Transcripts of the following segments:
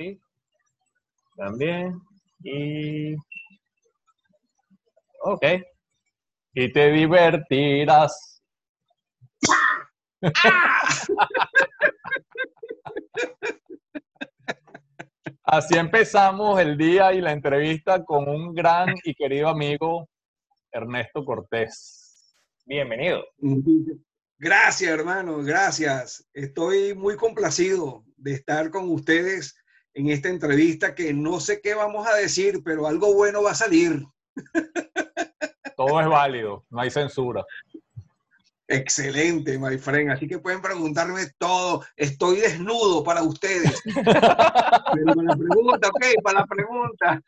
ti. También. Y. Ok. Y te divertirás. Así empezamos el día y la entrevista con un gran y querido amigo, Ernesto Cortés. Bienvenido. Gracias, hermano, gracias. Estoy muy complacido de estar con ustedes en esta entrevista que no sé qué vamos a decir, pero algo bueno va a salir. Todo es válido, no hay censura. Excelente, my friend. Así que pueden preguntarme todo. Estoy desnudo para ustedes. Pero para la pregunta, ok, para la pregunta.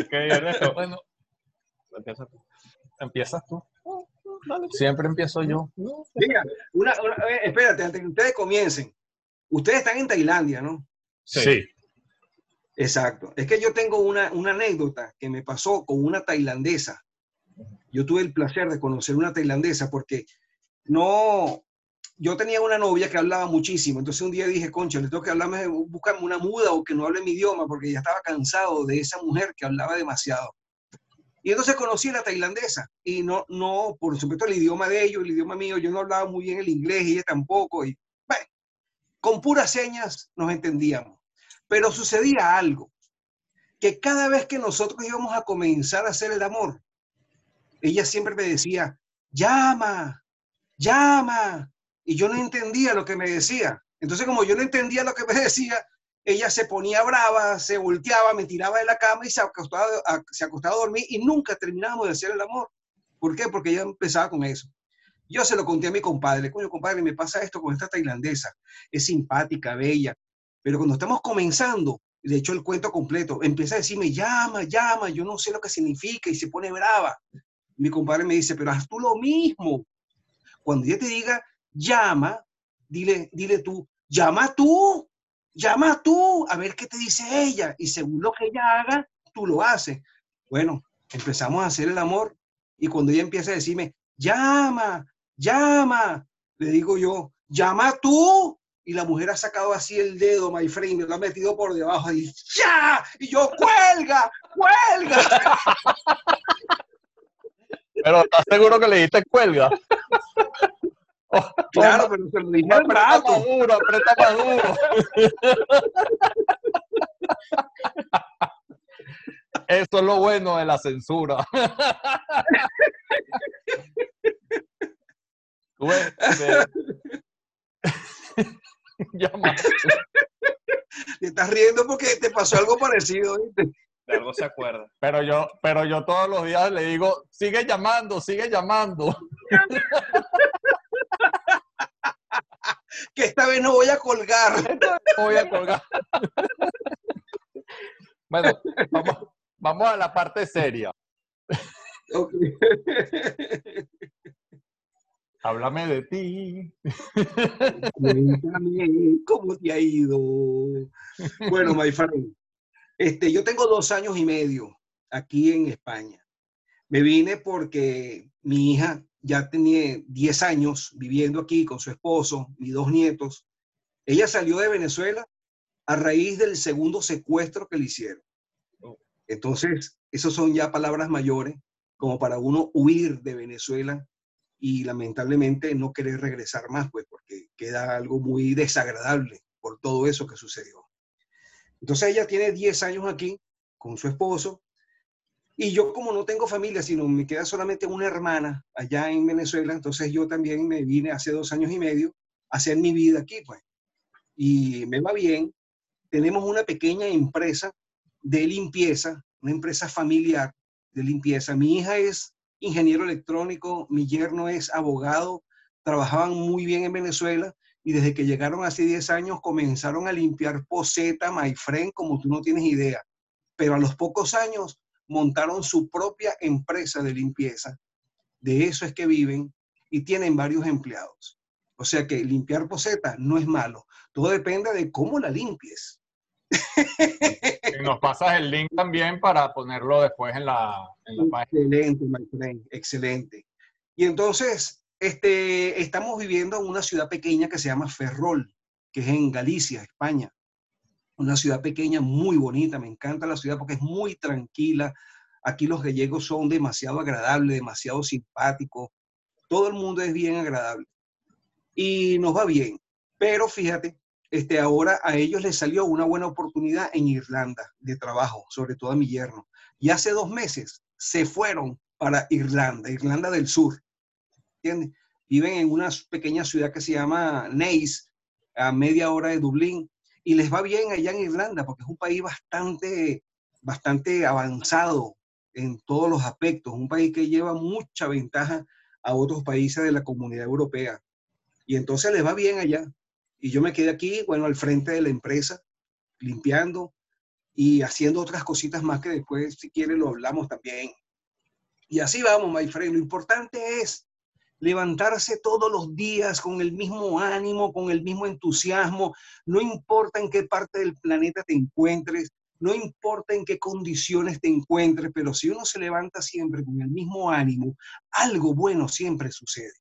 ok, Ernesto, bueno, empiezas tú. Empiezas tú. Siempre empiezo yo. Mira, una, eh, espérate, antes que ustedes comiencen. Ustedes están en Tailandia, ¿no? sí. Exacto. Es que yo tengo una, anécdota que me pasó con una tailandesa. Yo tuve el placer de conocer una tailandesa porque no, yo tenía una novia que hablaba muchísimo. Entonces un día dije, concha, le tengo que hablarme, buscarme una muda o que no hable mi idioma porque ya estaba cansado de esa mujer que hablaba demasiado. Y entonces conocí a la tailandesa y no, no, por supuesto el idioma de ellos, el idioma mío, yo no hablaba muy bien el inglés y ella tampoco. Y bueno, con puras señas nos entendíamos. Pero sucedía algo, que cada vez que nosotros íbamos a comenzar a hacer el amor, ella siempre me decía, llama, llama. Y yo no entendía lo que me decía. Entonces, como yo no entendía lo que me decía, ella se ponía brava, se volteaba, me tiraba de la cama y se acostaba, se acostaba a dormir y nunca terminábamos de hacer el amor. ¿Por qué? Porque ella empezaba con eso. Yo se lo conté a mi compadre, coño, compadre, me pasa esto con esta tailandesa. Es simpática, bella, pero cuando estamos comenzando, de hecho el cuento completo, empieza a decirme, llama, llama, yo no sé lo que significa y se pone brava. Mi compadre me dice, pero haz tú lo mismo. Cuando ella te diga, llama, dile, dile tú, llama tú, llama tú, a ver qué te dice ella. Y según lo que ella haga, tú lo haces. Bueno, empezamos a hacer el amor y cuando ella empieza a decirme, llama, llama, le digo yo, llama tú, y la mujer ha sacado así el dedo, my friend, me lo ha metido por debajo y ¡ya! Y yo, ¡cuelga! ¡cuelga! Pero ¿estás seguro que le diste cuelga? Claro, pero se lo dije al rato. Maduro, aprieta maduro. Eso es lo bueno de la censura. Te estás riendo porque te pasó algo parecido, De algo se acuerda. Pero yo, pero yo todos los días le digo, sigue llamando, sigue llamando. Que esta vez no voy a colgar. No voy a colgar. bueno, vamos, a la parte seria. Háblame de ti. Cómo te ha ido. Bueno, my friend, este, yo tengo dos años y medio aquí en España. Me vine porque mi hija ya tenía 10 años viviendo aquí con su esposo, mis dos nietos. Ella salió de Venezuela a raíz del segundo secuestro que le hicieron. Entonces, esos son ya palabras mayores como para uno huir de Venezuela y lamentablemente no querer regresar más, pues porque queda algo muy desagradable por todo eso que sucedió. Entonces ella tiene 10 años aquí con su esposo y yo como no tengo familia, sino me queda solamente una hermana allá en Venezuela, entonces yo también me vine hace dos años y medio a hacer mi vida aquí, pues. Y me va bien. Tenemos una pequeña empresa de limpieza, una empresa familiar de limpieza. Mi hija es ingeniero electrónico, mi yerno es abogado, trabajaban muy bien en Venezuela y desde que llegaron hace 10 años comenzaron a limpiar poseta, my friend, como tú no tienes idea. Pero a los pocos años montaron su propia empresa de limpieza. De eso es que viven y tienen varios empleados. O sea que limpiar poseta no es malo. Todo depende de cómo la limpies. nos pasas el link también para ponerlo después en la, página. Excelente, my friend, excelente. Y entonces, este, estamos viviendo en una ciudad pequeña que se llama Ferrol, que es en Galicia, España. Una ciudad pequeña muy bonita, me encanta la ciudad porque es muy tranquila. Aquí los gallegos son demasiado agradables, demasiado simpáticos. Todo el mundo es bien agradable. Y nos va bien. Pero fíjate, este, ahora a ellos les salió una buena oportunidad en Irlanda de trabajo, sobre todo a mi yerno. Y hace dos meses se fueron para Irlanda, Irlanda del Sur. ¿Entiendes? Viven en una pequeña ciudad que se llama Naas, a media hora de Dublín, y les va bien allá en Irlanda porque es un país bastante, bastante avanzado en todos los aspectos, un país que lleva mucha ventaja a otros países de la comunidad europea. Y entonces les va bien allá. Y yo me quedé aquí, bueno, al frente de la empresa, limpiando y haciendo otras cositas más que después, si quieren, lo hablamos también. Y así vamos, my friend. Lo importante es levantarse todos los días con el mismo ánimo, con el mismo entusiasmo. No importa en qué parte del planeta te encuentres, no importa en qué condiciones te encuentres, pero si uno se levanta siempre con el mismo ánimo, algo bueno siempre sucede.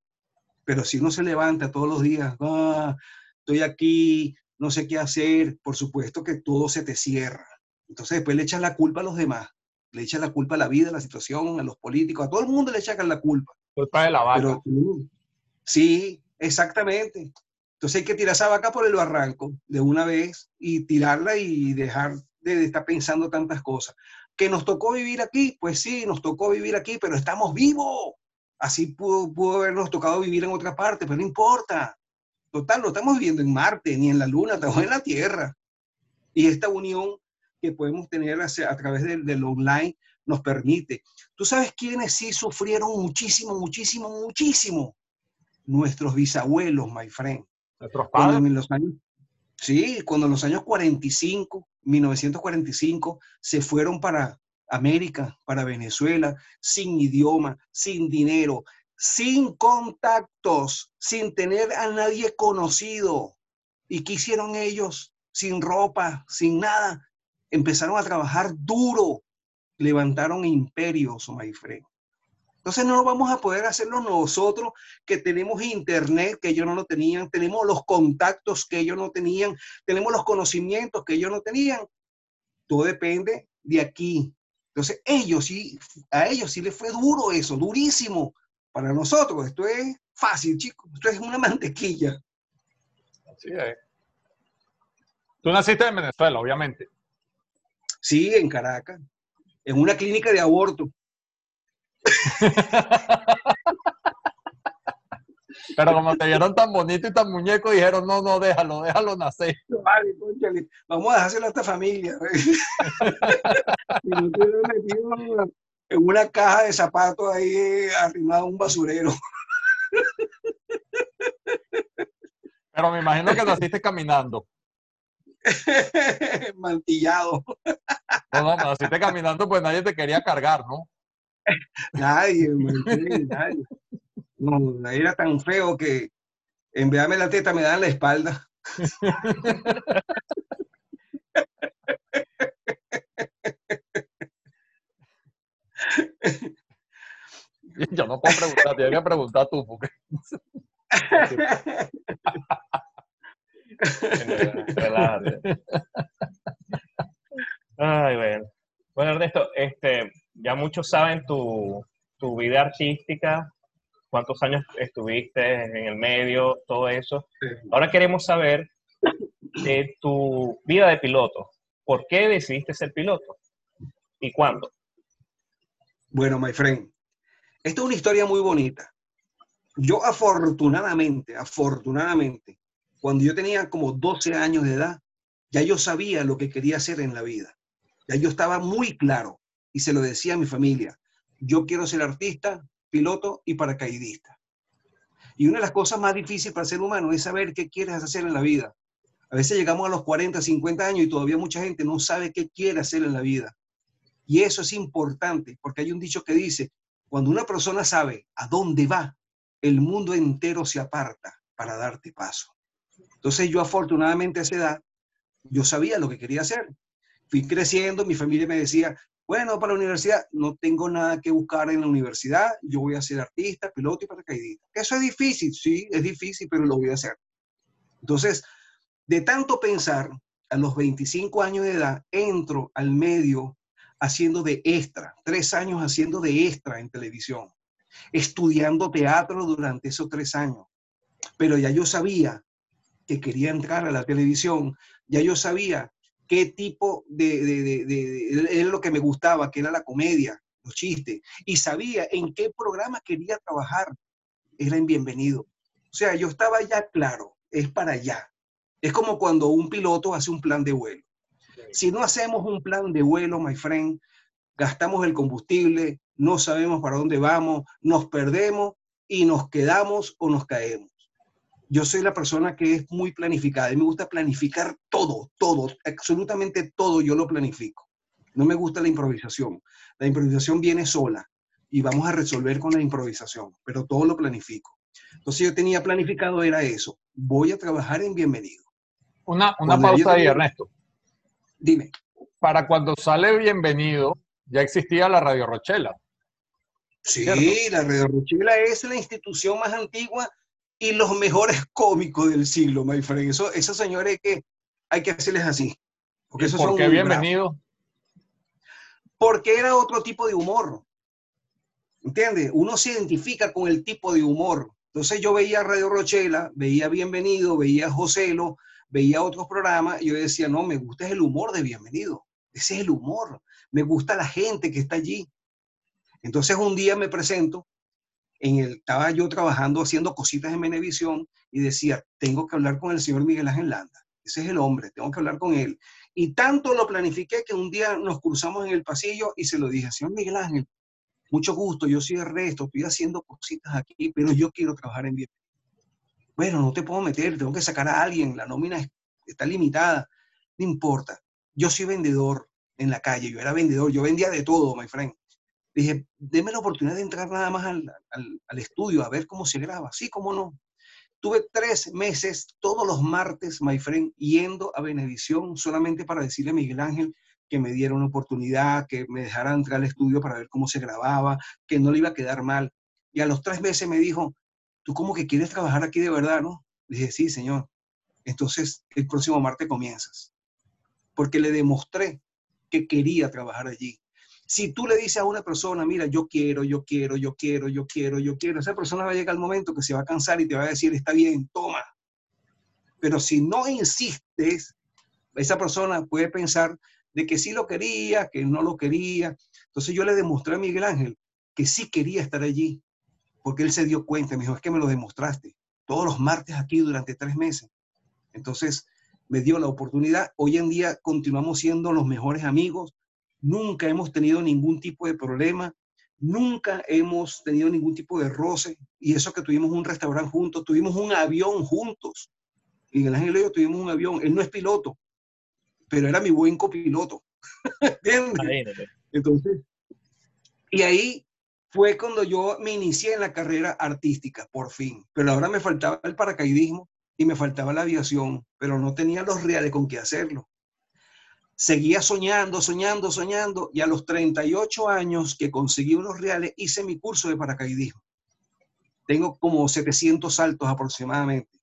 Pero si uno se levanta todos los días, ah, estoy aquí, no sé qué hacer, por supuesto que todo se te cierra. Entonces después le echas la culpa a los demás, le echas la culpa a la vida, a la situación, a los políticos, a todo el mundo le echan la culpa. Culpa de la vaca. sí, exactamente. Entonces hay que tirar esa vaca por el barranco de una vez y tirarla y dejar de, estar pensando tantas cosas. ¿Que nos tocó vivir aquí? Pues sí, nos tocó vivir aquí, pero estamos vivos. Así pudo, habernos tocado vivir en otra parte, pero no importa. Total, no estamos viviendo en Marte ni en la Luna, estamos en la Tierra. Y esta unión que podemos tener a, través del, online nos permite. ¿Tú sabes quiénes sí sufrieron muchísimo, muchísimo, muchísimo? Nuestros bisabuelos, my friend. Nuestros padres. en los años, sí, cuando en los años 45, 1945, se fueron para América, para Venezuela, sin idioma, sin dinero, sin contactos, sin tener a nadie conocido. ¿Y qué hicieron ellos? Sin ropa, sin nada. Empezaron a trabajar duro, levantaron imperios, my friend. Entonces no vamos a poder hacerlo nosotros que tenemos internet que ellos no lo tenían, tenemos los contactos que ellos no tenían, tenemos los conocimientos que ellos no tenían. Todo depende de aquí. Entonces ellos sí, a ellos sí les fue duro eso, durísimo para nosotros esto es fácil, chicos. Esto es una mantequilla. Así es. Tú naciste en Venezuela, obviamente. Sí, en Caracas. En una clínica de aborto. Pero como te vieron tan bonito y tan muñeco, dijeron, no, no, déjalo, déjalo nacer. Vale, vamos a dejárselo a esta familia. en una caja de zapatos ahí arrimado a un basurero. Pero me imagino que naciste caminando. Mantillado. No, no, naciste caminando, pues nadie te quería cargar, ¿no? Nadie, nadie. No, era tan feo que en vez de darme la teta me dan la espalda. Yo no puedo preguntar, tienes que preguntar tú, porque... Ay, bueno. Bueno, Ernesto, este, ya muchos saben tu, tu vida artística, cuántos años estuviste en el medio, todo eso. Ahora queremos saber de tu vida de piloto. ¿Por qué decidiste ser piloto? ¿Y cuándo? Bueno, my friend, esta es una historia muy bonita. Yo afortunadamente, afortunadamente, cuando yo tenía como 12 años de edad, ya yo sabía lo que quería hacer en la vida. Ya yo estaba muy claro y se lo decía a mi familia. Yo quiero ser artista, piloto y paracaidista. Y una de las cosas más difíciles para ser humano es saber qué quieres hacer en la vida. A veces llegamos a los 40, 50 años y todavía mucha gente no sabe qué quiere hacer en la vida. Y eso es importante, porque hay un dicho que dice, cuando una persona sabe a dónde va, el mundo entero se aparta para darte paso. Entonces yo afortunadamente a esa edad, yo sabía lo que quería hacer. Fui creciendo, mi familia me decía, Bueno, para la universidad no tengo nada que buscar en la universidad, yo voy a ser artista, piloto y paracaidista. Eso es difícil, sí, es difícil, pero lo voy a hacer. Entonces, de tanto pensar, a los 25 años de edad, entro al medio haciendo de extra, tres años haciendo de extra en televisión, estudiando teatro durante esos tres años. Pero ya yo sabía que quería entrar a la televisión, ya yo sabía qué tipo de, de, de, lo que me gustaba, que era la comedia, los chistes, y sabía en qué programa quería trabajar. Era en Bienvenido. O sea, yo estaba ya claro, es para allá. Es como cuando un piloto hace un plan de vuelo. Si no hacemos un plan de vuelo, my friend, gastamos el combustible, no sabemos para dónde vamos, nos perdemos y nos quedamos o nos caemos yo soy la persona que es muy planificada y me gusta planificar todo, todo, absolutamente todo yo lo planifico. No me gusta la improvisación. La improvisación viene sola y vamos a resolver con la improvisación, pero todo lo planifico. Entonces yo tenía planificado era eso. Voy a trabajar en Bienvenido. Una, una pausa ahí, Ernesto. Dime. Para cuando sale Bienvenido, ya existía la Radio Rochela. Sí, la Radio Rochela es la institución más antigua y los mejores cómicos del siglo, my friend. Eso, esos señores que hay que hacerles así. Porque esos ¿Por qué bienvenido? Porque era otro tipo de humor. ¿Entiendes? Uno se identifica con el tipo de humor. Entonces yo veía Radio Rochela, veía Bienvenido, veía Joselo, veía otros programas y yo decía, no, me gusta el humor de Bienvenido. Ese es el humor. Me gusta la gente que está allí. Entonces un día me presento en el, estaba yo trabajando haciendo cositas en Menevisión y decía, tengo que hablar con el señor Miguel Ángel Landa. Ese es el hombre, tengo que hablar con él. Y tanto lo planifiqué que un día nos cruzamos en el pasillo y se lo dije, señor Miguel Ángel, mucho gusto, yo soy resto, estoy haciendo cositas aquí, pero yo quiero trabajar en bien. Bueno, no te puedo meter, tengo que sacar a alguien, la nómina está limitada, no importa. Yo soy vendedor en la calle, yo era vendedor, yo vendía de todo, my friend. Dije, deme la oportunidad de entrar nada más al, al, estudio a ver cómo se graba. Sí, cómo no. Tuve tres meses, todos los martes, my friend, yendo a Benevisión solamente para decirle a Miguel Ángel que me diera una oportunidad, que me dejara entrar al estudio para ver cómo se grababa, que no le iba a quedar mal. Y a los tres meses me dijo, tú como que quieres trabajar aquí de verdad, ¿no? Le dije, sí, señor. Entonces, el próximo martes comienzas. Porque le demostré que quería trabajar allí. Si tú le dices a una persona, mira, yo quiero, yo quiero, yo quiero, yo quiero, yo quiero, esa persona va a llegar al momento que se va a cansar y te va a decir, está bien, toma. Pero si no insistes, esa persona puede pensar de que sí lo quería, que no lo quería. Entonces yo le demostré a Miguel Ángel que sí quería estar allí, porque él se dio cuenta, me dijo, es que me lo demostraste todos los martes aquí durante tres meses. Entonces me dio la oportunidad. Hoy en día continuamos siendo los mejores amigos, nunca hemos tenido ningún tipo de problema, nunca hemos tenido ningún tipo de roce, y eso que tuvimos un restaurante juntos, tuvimos un avión juntos. Miguel Ángel y yo tuvimos un avión, él no es piloto, pero era mi buen copiloto. ¿Entiendes? Entonces, y ahí fue cuando yo me inicié en la carrera artística, por fin. Pero ahora me faltaba el paracaidismo y me faltaba la aviación, pero no tenía los reales con qué hacerlo seguía soñando, soñando, soñando, y a los 38 años que conseguí unos reales, hice mi curso de paracaidismo. Tengo como 700 saltos aproximadamente.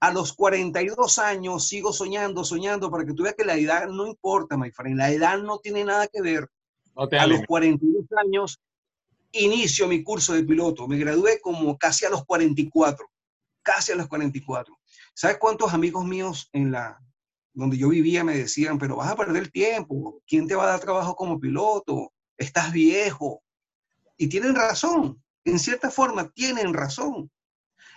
A los 42 años sigo soñando, soñando, para que tú veas que la edad no importa, my friend. La edad no tiene nada que ver. a los 42 años inicio mi curso de piloto. Me gradué como casi a los 44. Casi a los 44. ¿Sabes cuántos amigos míos en la, donde yo vivía me decían, pero vas a perder tiempo, ¿quién te va a dar trabajo como piloto? Estás viejo. Y tienen razón, en cierta forma tienen razón.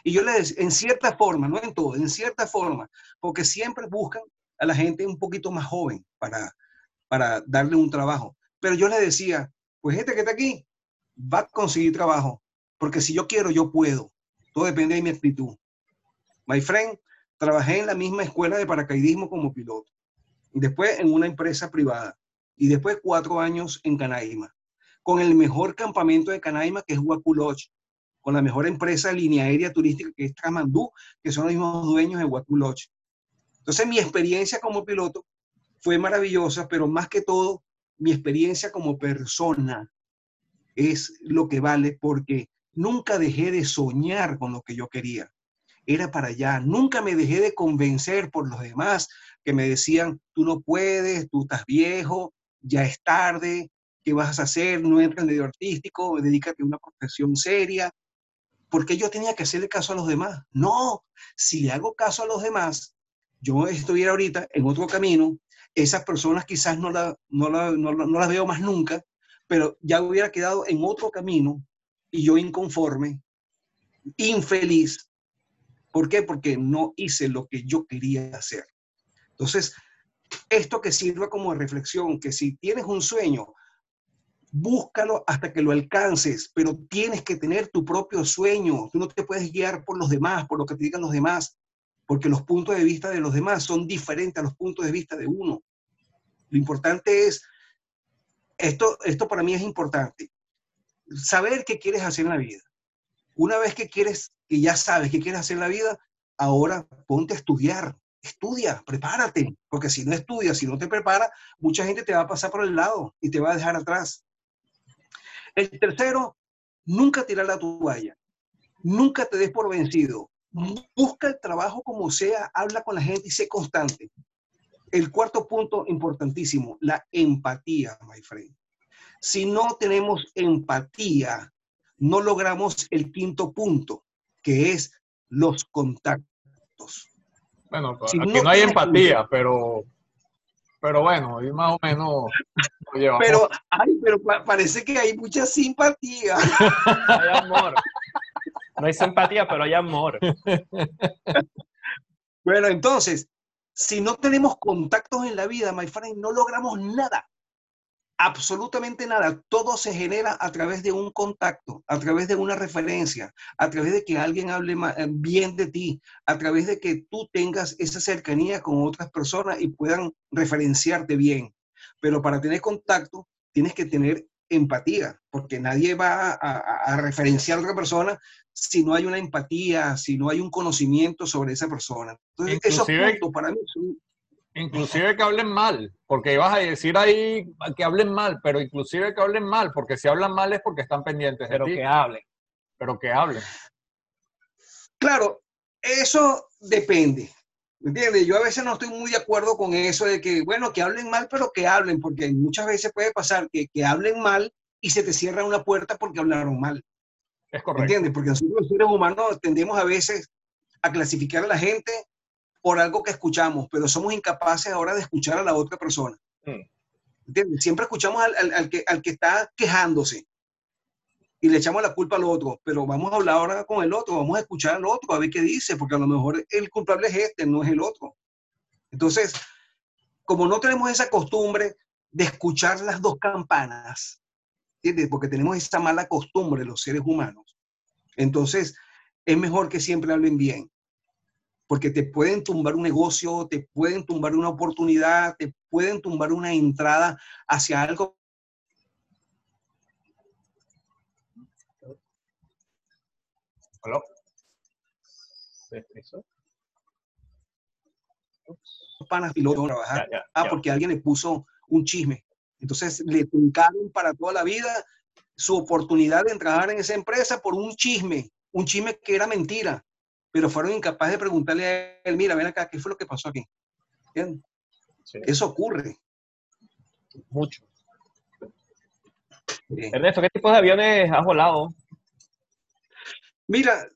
Y yo les en cierta forma, no en todo, en cierta forma, porque siempre buscan a la gente un poquito más joven para, para darle un trabajo. Pero yo les decía, pues gente que está aquí va a conseguir trabajo, porque si yo quiero, yo puedo. Todo depende de mi actitud. My friend, Trabajé en la misma escuela de paracaidismo como piloto. Después en una empresa privada. Y después cuatro años en Canaima. Con el mejor campamento de Canaima, que es Huaculoch. Con la mejor empresa de línea aérea turística, que es Tramandú, que son los mismos dueños de Huaculoch. Entonces mi experiencia como piloto fue maravillosa, pero más que todo mi experiencia como persona es lo que vale porque nunca dejé de soñar con lo que yo quería. Era para allá. Nunca me dejé de convencer por los demás que me decían, tú no puedes, tú estás viejo, ya es tarde, ¿qué vas a hacer? No entras en medio artístico, dedícate a una profesión seria. Porque yo tenía que hacerle caso a los demás. No, si le hago caso a los demás, yo estuviera ahorita en otro camino, esas personas quizás no, la, no, la, no, no las veo más nunca, pero ya hubiera quedado en otro camino y yo inconforme, infeliz. ¿Por qué? Porque no hice lo que yo quería hacer. Entonces, esto que sirva como reflexión, que si tienes un sueño, búscalo hasta que lo alcances, pero tienes que tener tu propio sueño. Tú no te puedes guiar por los demás, por lo que te digan los demás, porque los puntos de vista de los demás son diferentes a los puntos de vista de uno. Lo importante es, esto, esto para mí es importante, saber qué quieres hacer en la vida. Una vez que quieres, que ya sabes qué quieres hacer en la vida, ahora ponte a estudiar, estudia, prepárate, porque si no estudias, si no te preparas, mucha gente te va a pasar por el lado y te va a dejar atrás. El tercero, nunca tirar la toalla, nunca te des por vencido, busca el trabajo como sea, habla con la gente y sé constante. El cuarto punto importantísimo, la empatía, my friend. Si no tenemos empatía, no logramos el quinto punto, que es los contactos. Bueno, aquí no, hay empatía, pero, pero bueno, y más o menos Pero, ay, pero parece que hay mucha simpatía. hay amor. No hay simpatía, pero hay amor. bueno, entonces, si no tenemos contactos en la vida, my friend, no logramos nada absolutamente nada. Todo se genera a través de un contacto, a través de una referencia, a través de que alguien hable eh, bien de ti, a través de que tú tengas esa cercanía con otras personas y puedan referenciarte bien. Pero para tener contacto, tienes que tener empatía, porque nadie va a, referenciar a otra persona si no hay una empatía, si no hay un conocimiento sobre esa persona. Entonces, esos puntos para mí son Inclusive que hablen mal, porque ibas a decir ahí que hablen mal, pero inclusive que hablen mal, porque si hablan mal es porque están pendientes de pero que hablen. Pero que hablen. Claro, eso depende. ¿Me entiendes? Yo a veces no estoy muy de acuerdo con eso de que, bueno, que hablen mal, pero que hablen, porque muchas veces puede pasar que, que hablen mal y se te cierra una puerta porque hablaron mal. Es correcto. ¿Entiendes? Porque nosotros los seres humanos tendemos a veces a clasificar a la gente por algo que escuchamos, pero somos incapaces ahora de escuchar a la otra persona. Mm. Siempre escuchamos al, que, al que está quejándose y le echamos la culpa al otro, pero vamos a hablar ahora con el otro, vamos a escuchar al otro, a ver qué dice, porque a lo mejor el culpable es este, no es el otro. Entonces, como no tenemos esa costumbre de escuchar las dos campanas, ¿entiendes? Porque tenemos esa mala costumbre los seres humanos, entonces es mejor que siempre hablen bien porque te pueden tumbar un negocio, te pueden tumbar una oportunidad, te pueden tumbar una entrada hacia algo. ¿Aló? Panas pilotos trabajar. ah, porque alguien le puso un chisme. Entonces le truncaron para toda la vida su oportunidad de trabajar en esa empresa por un chisme, un chisme que era mentira pero fueron incapaces de preguntarle a él, mira, ven acá, ¿qué fue lo que pasó aquí? Eso ocurre. Mucho. Ernesto, ¿qué tipo de aviones has volado? Mira,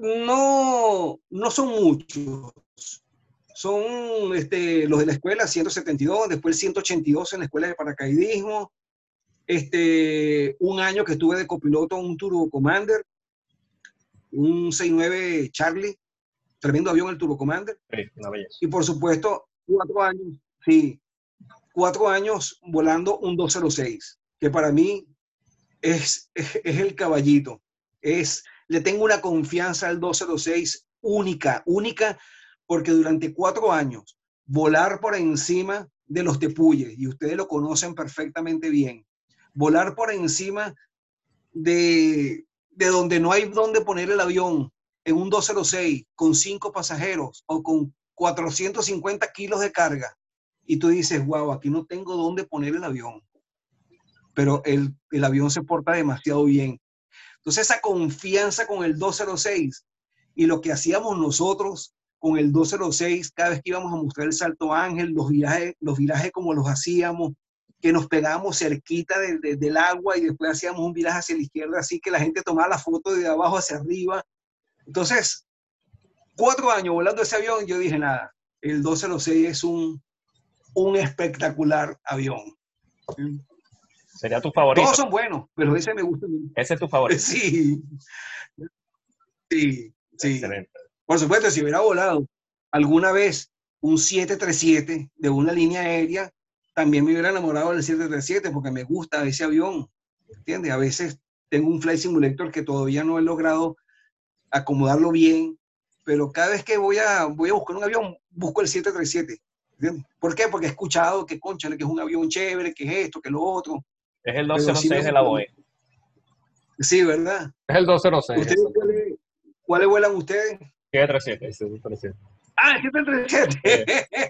no, no son muchos. Son este, los de la escuela 172, después el 182 en la escuela de paracaidismo. Este, un año que estuve de copiloto en un Turbo Commander un 69 Charlie, tremendo avión el Turbo Commander. Sí, y por supuesto, cuatro años, sí, cuatro años volando un 206, que para mí es, es, el caballito. Es, le tengo una confianza al 206 única, única, porque durante cuatro años volar por encima de los tepuyes, y ustedes lo conocen perfectamente bien, volar por encima de de donde no hay donde poner el avión en un 206 con cinco pasajeros o con 450 kilos de carga y tú dices, wow, aquí no tengo dónde poner el avión. pero el, el avión se porta demasiado bien. Entonces esa confianza con el 206 y lo que hacíamos nosotros con el 206 cada vez que íbamos a mostrar el Salto Ángel, los viajes, los virajes como los hacíamos, que nos pegábamos cerquita del agua y después hacíamos un viraje hacia la izquierda, así que la gente tomaba la foto de abajo hacia arriba. Entonces, cuatro años volando ese avión, yo dije, nada, el 206 es un, un espectacular avión. Sería tu favorito. Todos son buenos, pero ese me gusta. Ese es tu favorito. Sí. Sí, sí. Por supuesto, si hubiera volado alguna vez un 737 de una línea aérea, también me hubiera enamorado del 737 porque me gusta ese avión. ¿Entiendes? A veces tengo un Flight Simulator que todavía no he logrado acomodarlo bien, pero cada vez que voy a, voy a buscar un avión, busco el 737. ¿entiendes? ¿Por qué? Porque he escuchado que, concha, que es un avión chévere, que es esto, que lo otro. Es el 206 de la BOE. Sí, ¿verdad? Es el 206. cuáles, cuáles vuelan ustedes? 737. Ah, el 737.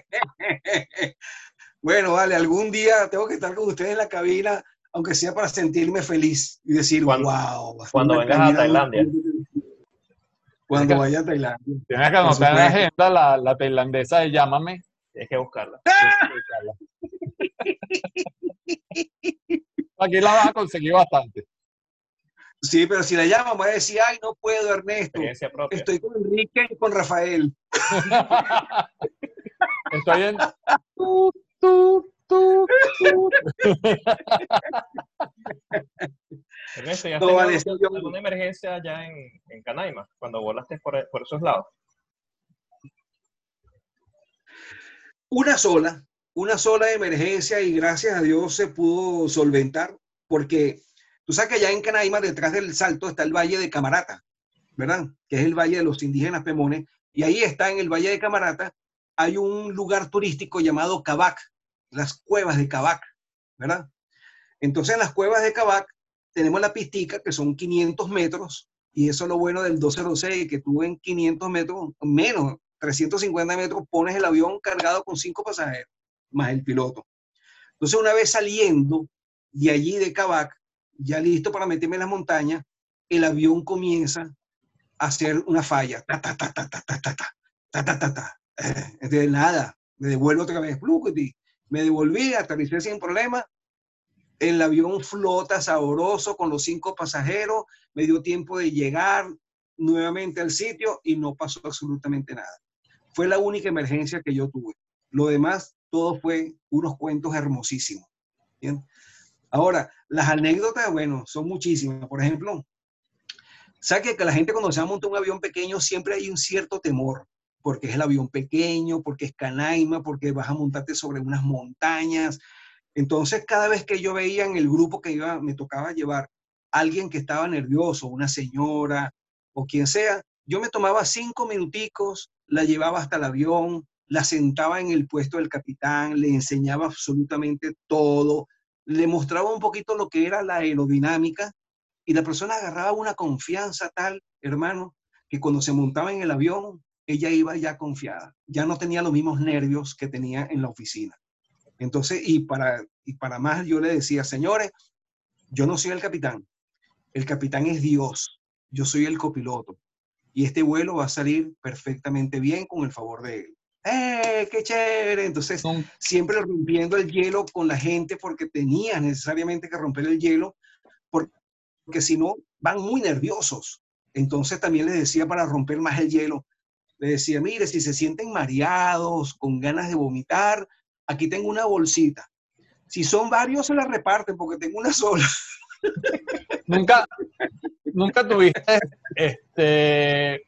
Bueno, vale, algún día tengo que estar con ustedes en la cabina, aunque sea para sentirme feliz y decir, Cuando- wow. Cuando vengas a Tailandia. Cuando vaya a Tailandia. Tienes que anotar en la agenda la, la tailandesa de Llámame. Tienes que buscarla. Aquí la vas a conseguir bastante. Sí, pero si la llaman, voy a decir, ay, no puedo, Ernesto. Experiencia propia. Estoy con Enrique y con Rafael. Estoy en. Ernesto, ¿ya has No, tenido alguna emergencia allá en, en Canaima, cuando volaste por, por esos lados? Una sola, una sola emergencia y gracias a Dios se pudo solventar porque tú sabes que allá en Canaima, detrás del salto, está el Valle de Camarata, ¿verdad? Que es el Valle de los Indígenas Pemones. Y ahí está, en el Valle de Camarata, hay un lugar turístico llamado Cabac, las cuevas de Cabac, ¿verdad? Entonces, en las cuevas de Cabac tenemos la pistica, que son 500 metros, y eso es lo bueno del 206, que tú en 500 metros, menos, 350 metros, pones el avión cargado con cinco pasajeros, más el piloto. Entonces, una vez saliendo de allí de Cabac, ya listo para meterme en las montañas, el avión comienza a hacer una falla. Ta, ta, ta, ta, ta, ta, ta, ta, ta, ta, ta, ta. Eh, Entonces, nada, me devuelvo otra vez. Me devolví, aterricé sin problema. El avión flota sabroso con los cinco pasajeros. Me dio tiempo de llegar nuevamente al sitio y no pasó absolutamente nada. Fue la única emergencia que yo tuve. Lo demás, todo fue unos cuentos hermosísimos. Ahora, las anécdotas, bueno, son muchísimas. Por ejemplo, ¿sabes que la gente cuando se va a montar un avión pequeño siempre hay un cierto temor? Porque es el avión pequeño, porque es canaima, porque vas a montarte sobre unas montañas. Entonces, cada vez que yo veía en el grupo que iba, me tocaba llevar alguien que estaba nervioso, una señora o quien sea, yo me tomaba cinco minuticos, la llevaba hasta el avión, la sentaba en el puesto del capitán, le enseñaba absolutamente todo, le mostraba un poquito lo que era la aerodinámica y la persona agarraba una confianza tal, hermano, que cuando se montaba en el avión, ella iba ya confiada, ya no tenía los mismos nervios que tenía en la oficina. Entonces, y para, y para más, yo le decía, señores, yo no soy el capitán, el capitán es Dios, yo soy el copiloto y este vuelo va a salir perfectamente bien con el favor de él. ¡Eh, qué chévere! Entonces, siempre rompiendo el hielo con la gente porque tenías necesariamente que romper el hielo, por- porque si no, van muy nerviosos. Entonces también les decía para romper más el hielo, les decía, mire, si se sienten mareados, con ganas de vomitar, aquí tengo una bolsita. Si son varios, se la reparten porque tengo una sola. Nunca, nunca tuviste este,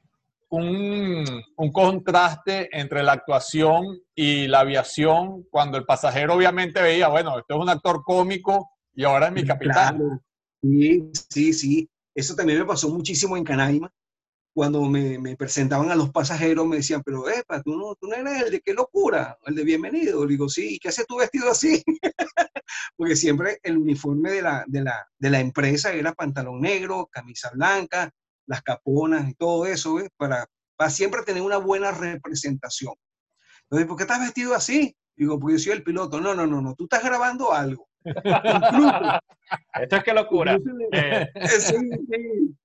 un, un contraste entre la actuación y la aviación cuando el pasajero obviamente veía, bueno, esto es un actor cómico y ahora es mi capitán. Claro. Sí, sí, sí. Eso también me pasó muchísimo en Canaima. Cuando me, me presentaban a los pasajeros, me decían, pero, epa, tú no, tú no eres el de qué locura, el de bienvenido. Le digo, sí, ¿y qué haces tú vestido así? Porque siempre el uniforme de la, de, la, de la empresa era pantalón negro, camisa blanca, las caponas y todo eso, ¿ves? Para, para siempre tener una buena representación. Entonces, ¿por qué estás vestido así? Digo, porque yo soy el piloto. No, no, no, no, tú estás grabando algo. Esto es que locura. Eh.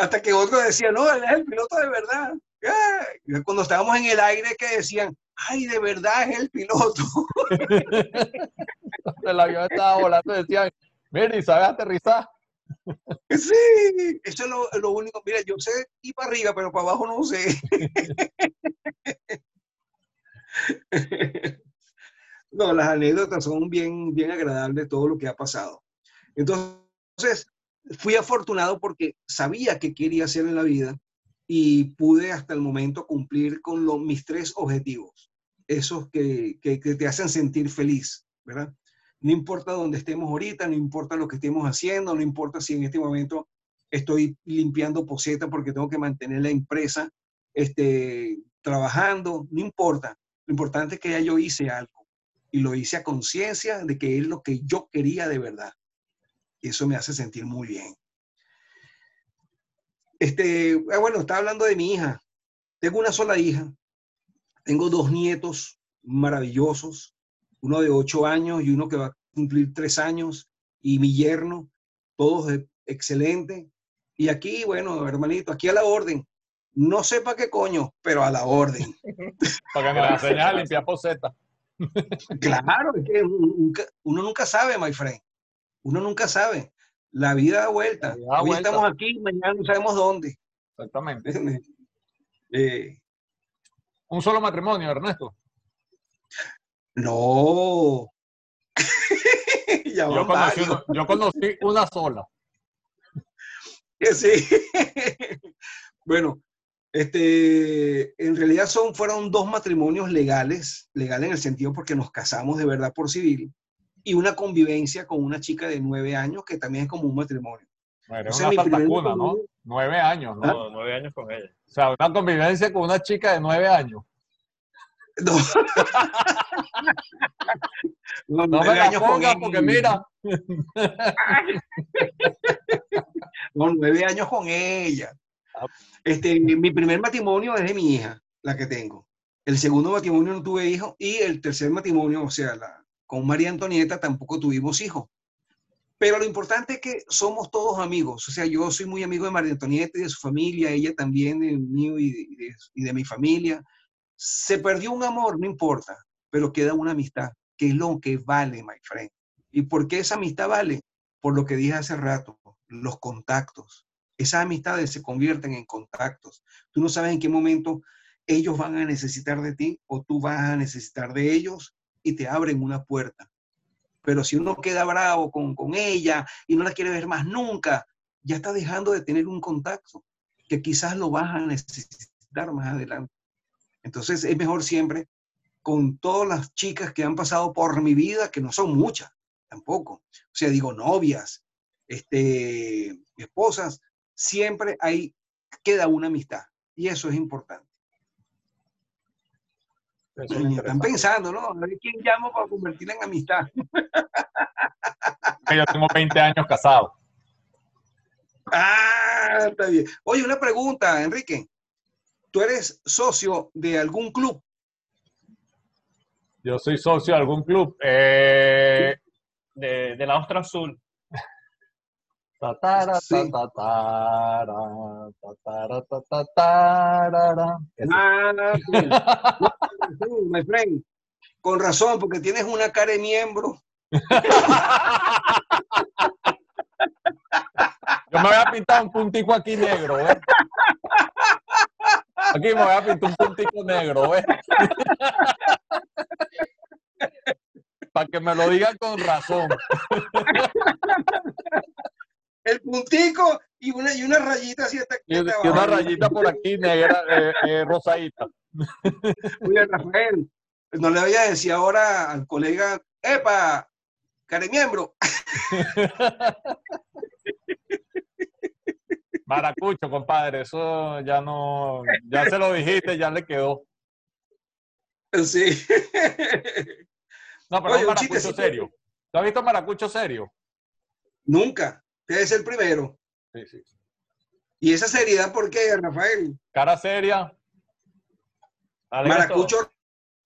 Hasta que otros decían, no, él es el piloto de verdad. Cuando estábamos en el aire que decían, ay, de verdad es el piloto. el avión estaba volando, decían, mira, ¿y sabes aterrizar? Sí, eso es lo, único. Mira, yo sé ir para arriba, pero para abajo no sé. No, las anécdotas son bien, bien agradables, todo lo que ha pasado. Entonces, fui afortunado porque sabía que quería hacer en la vida y pude hasta el momento cumplir con mis tres objetivos, esos que, que, te hacen sentir feliz, ¿verdad? No importa dónde estemos ahorita, no importa lo que estemos haciendo, no importa si en este momento estoy limpiando poseta porque tengo que mantener la empresa este, trabajando, no importa. Lo importante es que ya yo hice algo y lo hice a conciencia de que es lo que yo quería de verdad. Y eso me hace sentir muy bien. Este, ah, bueno, estaba hablando de mi hija. Tengo una sola hija. Tengo dos nietos maravillosos, uno de ocho años y uno que va a cumplir tres años, y mi yerno, todos excelentes. Y aquí, bueno, hermanito, aquí a la orden. No sepa qué coño, pero a la orden. Para que me la enseñes a limpiar poseta. Claro, es que uno nunca sabe, my friend. Uno nunca sabe. La vida da vuelta. Hoy estamos aquí, mañana no sabemos dónde. Exactamente. Eh, ¿Un solo matrimonio, Ernesto? No. yo, conocí una, yo, conocí una, sola. Sí. bueno, este, en realidad son, fueron dos matrimonios legales, legal en el sentido porque nos casamos de verdad por civil, y una convivencia con una chica de nueve años que también es como un matrimonio. Bueno, una ¿no? Nueve años, ¿no? Nueve años con ella. O sea, una convivencia con una chica de nueve años. No, no, no me años con porque mira. no, nueve años con ella. Ah. Este, mi primer matrimonio es de mi hija, la que tengo. El segundo matrimonio no tuve hijos y el tercer matrimonio, o sea, la, con María Antonieta tampoco tuvimos hijos. Pero lo importante es que somos todos amigos. O sea, yo soy muy amigo de María Antonieta y de su familia, ella también de mí y de, mi familia. Se perdió un amor, no importa, pero queda una amistad, que es lo que vale, my friend. ¿Y por qué esa amistad vale? Por lo que dije hace rato, los contactos. Esas amistades se convierten en contactos. Tú no sabes en qué momento ellos van a necesitar de ti o tú vas a necesitar de ellos y te abren una puerta. Pero si uno queda bravo con, con ella y no la quiere ver más nunca, ya está dejando de tener un contacto que quizás lo vas a necesitar más adelante. Entonces es mejor siempre con todas las chicas que han pasado por mi vida, que no son muchas tampoco. O sea, digo novias, este, esposas, siempre ahí queda una amistad y eso es importante. Están pensando, ¿no? A ver quién llamo para convertirla en amistad. Yo tengo 20 años casado. Ah, está bien. Oye, una pregunta, Enrique. ¿Tú eres socio de algún club? Yo soy socio de algún club. Eh, de, de la Ostra Azul. Tatara, sí. tatara, ah, my friend. Con razón, porque tienes una cara de miembro. Yo me voy a pintar un puntico aquí negro, ¿eh? Aquí me voy a pintar un puntico negro, ¿eh? Para que me lo digan con razón el puntico y una, y una rayita así hasta y, y una rayita por aquí negra, eh, eh, rosadita. Oye, Rafael, no le voy a decir ahora al colega, ¡epa! miembro Maracucho, compadre, eso ya no, ya se lo dijiste, ya le quedó. Sí. No, pero Oye, maracucho serio. ¿Tú has visto maracucho serio? Nunca es el primero. Sí, sí. ¿Y esa seriedad por qué, Rafael? Cara seria. Maracucho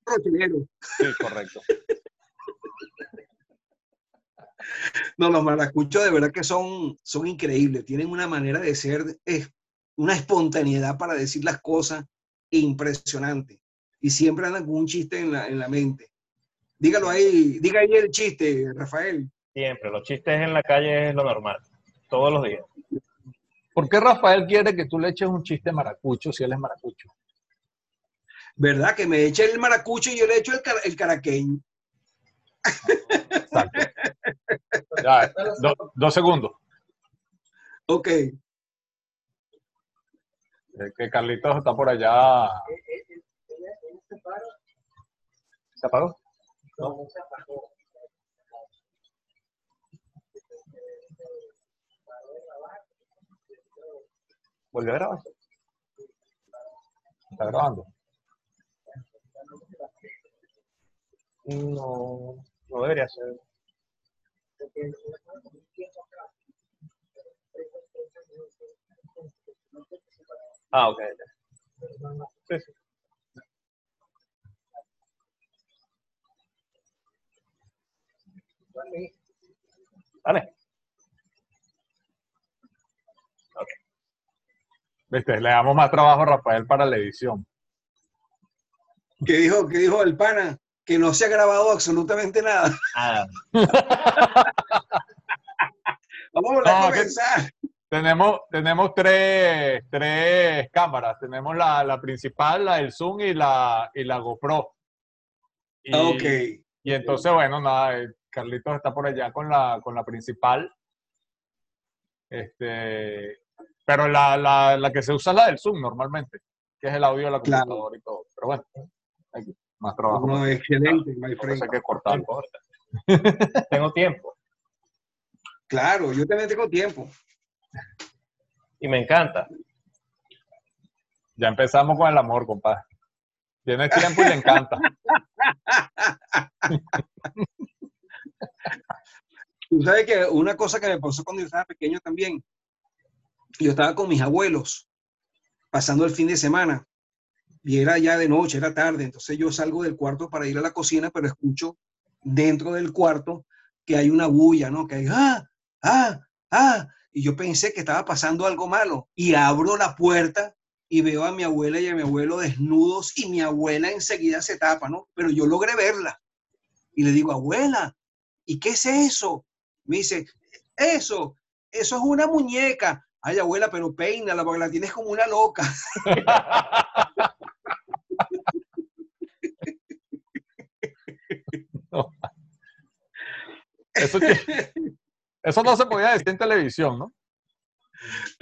rochinero. Sí, correcto. No, los maracuchos de verdad que son, son increíbles, tienen una manera de ser, es una espontaneidad para decir las cosas impresionante. Y siempre andan con un chiste en la, en la mente. Dígalo ahí, diga ahí el chiste, Rafael. Siempre, los chistes en la calle es lo normal, todos los días. ¿Por qué Rafael quiere que tú le eches un chiste maracucho si él es maracucho? ¿Verdad? Que me eche el maracucho y yo le echo el, el caraqueño. Exacto. Ya, dos segundos. Ok. que Carlitos está por allá. ¿Se apagó? No, se apagó. ¿Volvió a grabar? ¿Está grabando? No, no debería ser. Ah, ok. Sí, sí. Vale. Le damos más trabajo a Rafael para la edición. ¿Qué dijo, qué dijo el pana? Que no se ha grabado absolutamente nada. Vamos a comenzar. Tenemos, tenemos tres, tres cámaras. Tenemos la, la, principal, la del Zoom y la, y la GoPro. Y, ok. Y entonces, bueno, nada, Carlitos está por allá con la, con la principal. Este, pero la, la, la, que se usa es la del Zoom normalmente, que es el audio de la computadora y todo. Pero bueno, hay más trabajo. No, excelente, my friend. Hay que cortar. tengo tiempo. Claro, yo también tengo tiempo. Y me encanta. Ya empezamos con el amor, compadre. Tienes tiempo y le encanta. Tú sabes que una cosa que me pasó cuando yo estaba pequeño también, yo estaba con mis abuelos pasando el fin de semana y era ya de noche, era tarde, entonces yo salgo del cuarto para ir a la cocina, pero escucho dentro del cuarto que hay una bulla, ¿no? Que hay, ah, ah, ah, y yo pensé que estaba pasando algo malo y abro la puerta y veo a mi abuela y a mi abuelo desnudos y mi abuela enseguida se tapa, ¿no? Pero yo logré verla y le digo, abuela, ¿y qué es eso? Me dice, eso, eso es una muñeca. Ay, abuela, pero peínala porque la tienes como una loca. Eso, eso, no se podía decir en televisión, ¿no?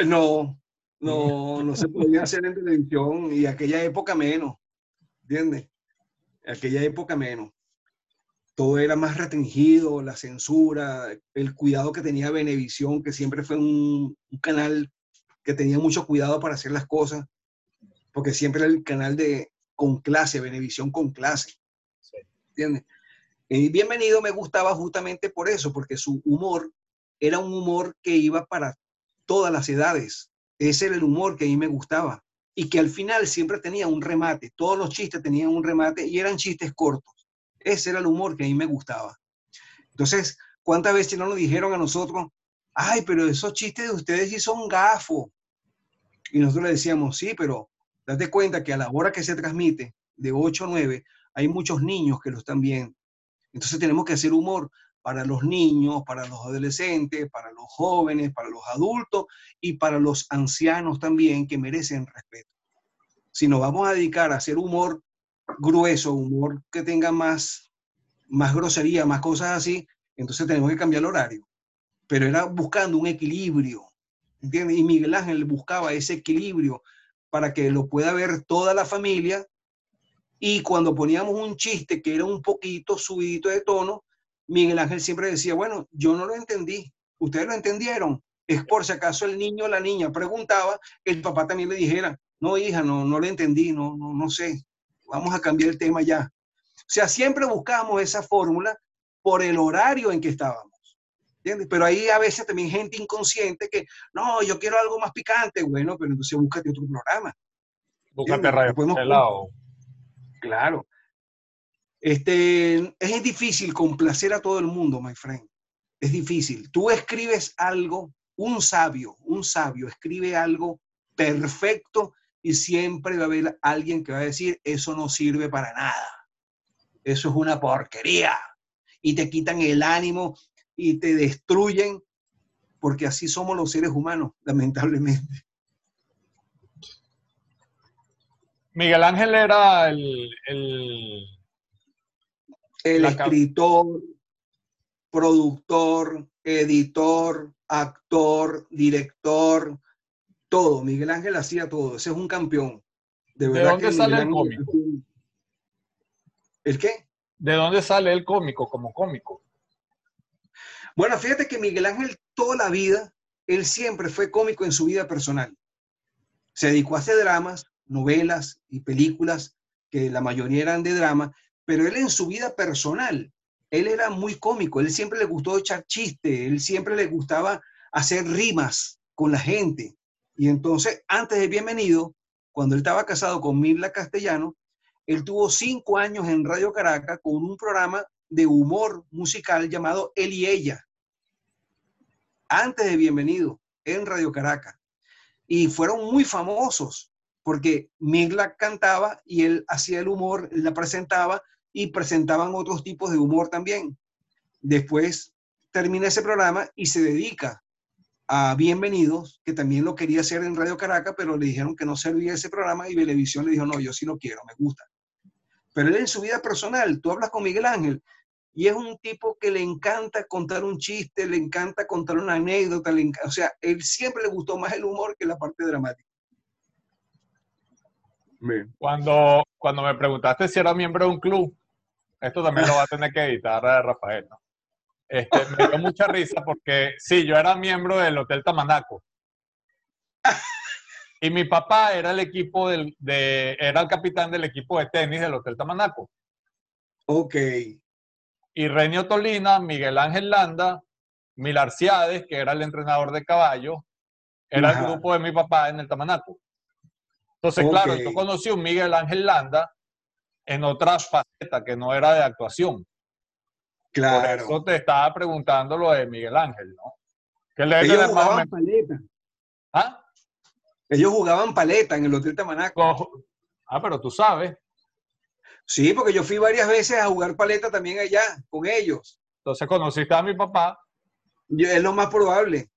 No, no, no se podía hacer en televisión y aquella época menos, ¿entiendes? Aquella época menos. Todo era más restringido, la censura, el cuidado que tenía Venevisión, que siempre fue un, un canal que tenía mucho cuidado para hacer las cosas, porque siempre era el canal de con clase, Venevisión con clase. ¿Entiendes? Y Bienvenido me gustaba justamente por eso, porque su humor era un humor que iba para todas las edades. Ese era el humor que a mí me gustaba. Y que al final siempre tenía un remate. Todos los chistes tenían un remate y eran chistes cortos. Ese era el humor que a mí me gustaba. Entonces, ¿cuántas veces no nos dijeron a nosotros, ay, pero esos chistes de ustedes sí son gafos? Y nosotros le decíamos, sí, pero date cuenta que a la hora que se transmite, de 8 a 9, hay muchos niños que lo están viendo. Entonces tenemos que hacer humor para los niños, para los adolescentes, para los jóvenes, para los adultos y para los ancianos también que merecen respeto. Si nos vamos a dedicar a hacer humor grueso, humor que tenga más, más grosería, más cosas así, entonces tenemos que cambiar el horario. Pero era buscando un equilibrio, ¿entiendes? Y Miguel Ángel buscaba ese equilibrio para que lo pueda ver toda la familia y cuando poníamos un chiste que era un poquito subidito de tono, Miguel Ángel siempre decía, bueno, yo no lo entendí, ustedes lo entendieron. Es por si acaso el niño o la niña preguntaba, el papá también le dijera, no, hija, no, no lo entendí, no, no, no sé, vamos a cambiar el tema ya. O sea, siempre buscamos esa fórmula por el horario en que estábamos. ¿entiendes? Pero ahí a veces también gente inconsciente que, no, yo quiero algo más picante, bueno, pero entonces búscate otro programa. Búscate Radio lado. Claro. Este, es difícil complacer a todo el mundo, my friend. es difícil. Tú escribes algo, un sabio, un sabio escribe algo perfecto y siempre va a haber alguien que va a decir, eso no sirve para nada. Eso es una porquería. Y te quitan el ánimo y te destruyen, porque así somos los seres humanos, lamentablemente. Miguel Ángel era el... El, el escritor, productor, editor, actor, director, todo. Miguel Ángel hacía todo. Ese es un campeón. De, dónde sale el cómico? ¿El qué? ¿De dónde sale el cómico como cómico? Bueno, fíjate que Miguel Ángel toda la vida, él siempre fue cómico en su vida personal. Se dedicó a hacer dramas, novelas y películas, que la mayoría eran de drama, pero él en su vida personal, él era muy cómico, él siempre le gustó echar chistes, él siempre le gustaba hacer rimas con la gente. Y entonces, antes de Bienvenido, cuando él estaba casado con Mirla Castellano, él tuvo cinco años en Radio Caracas con un programa de humor musical llamado Él y Ella. Antes de Bienvenido, en Radio Caracas. Y fueron muy famosos porque Mirla cantaba y él hacía el humor, la presentaba y presentaban otros tipos de humor también. Después termina ese programa y se dedica a Bienvenidos, que también lo quería hacer en Radio Caracas, pero le dijeron que no servía ese programa y Televisión le dijo, no, yo sí lo quiero, me gusta. Pero él en su vida personal, tú hablas con Miguel Ángel y es un tipo que le encanta contar un chiste, le encanta contar una anécdota, o sea, él siempre le gustó más el humor que la parte dramática. Cuando, cuando me preguntaste si era miembro de un club, esto también lo va a tener que editar eh, Rafael, ¿no? Este, me dio mucha risa porque sí, yo era miembro del Hotel Tamanaco. Y mi papá era el equipo del, de, era el capitán del equipo de tenis del Hotel Tamanaco. Ok. Y Renio Tolina, Miguel Ángel Landa, Milarciades, que era el entrenador de caballo, era el grupo de mi papá en el Tamanaco. Entonces, claro, yo conocí a un Miguel Ángel Landa en otra faceta que no era de actuación. Claro. Por eso te estaba preguntando lo de Miguel Ángel, ¿no? Que le Ellos jugaban paleta. ¿Ah? Ellos jugaban paleta en el Hotel Tamanaco. Ah, pero tú sabes. Sí, porque yo fui varias veces a jugar paleta también allá con ellos. Entonces conociste a mi papá. es lo más probable.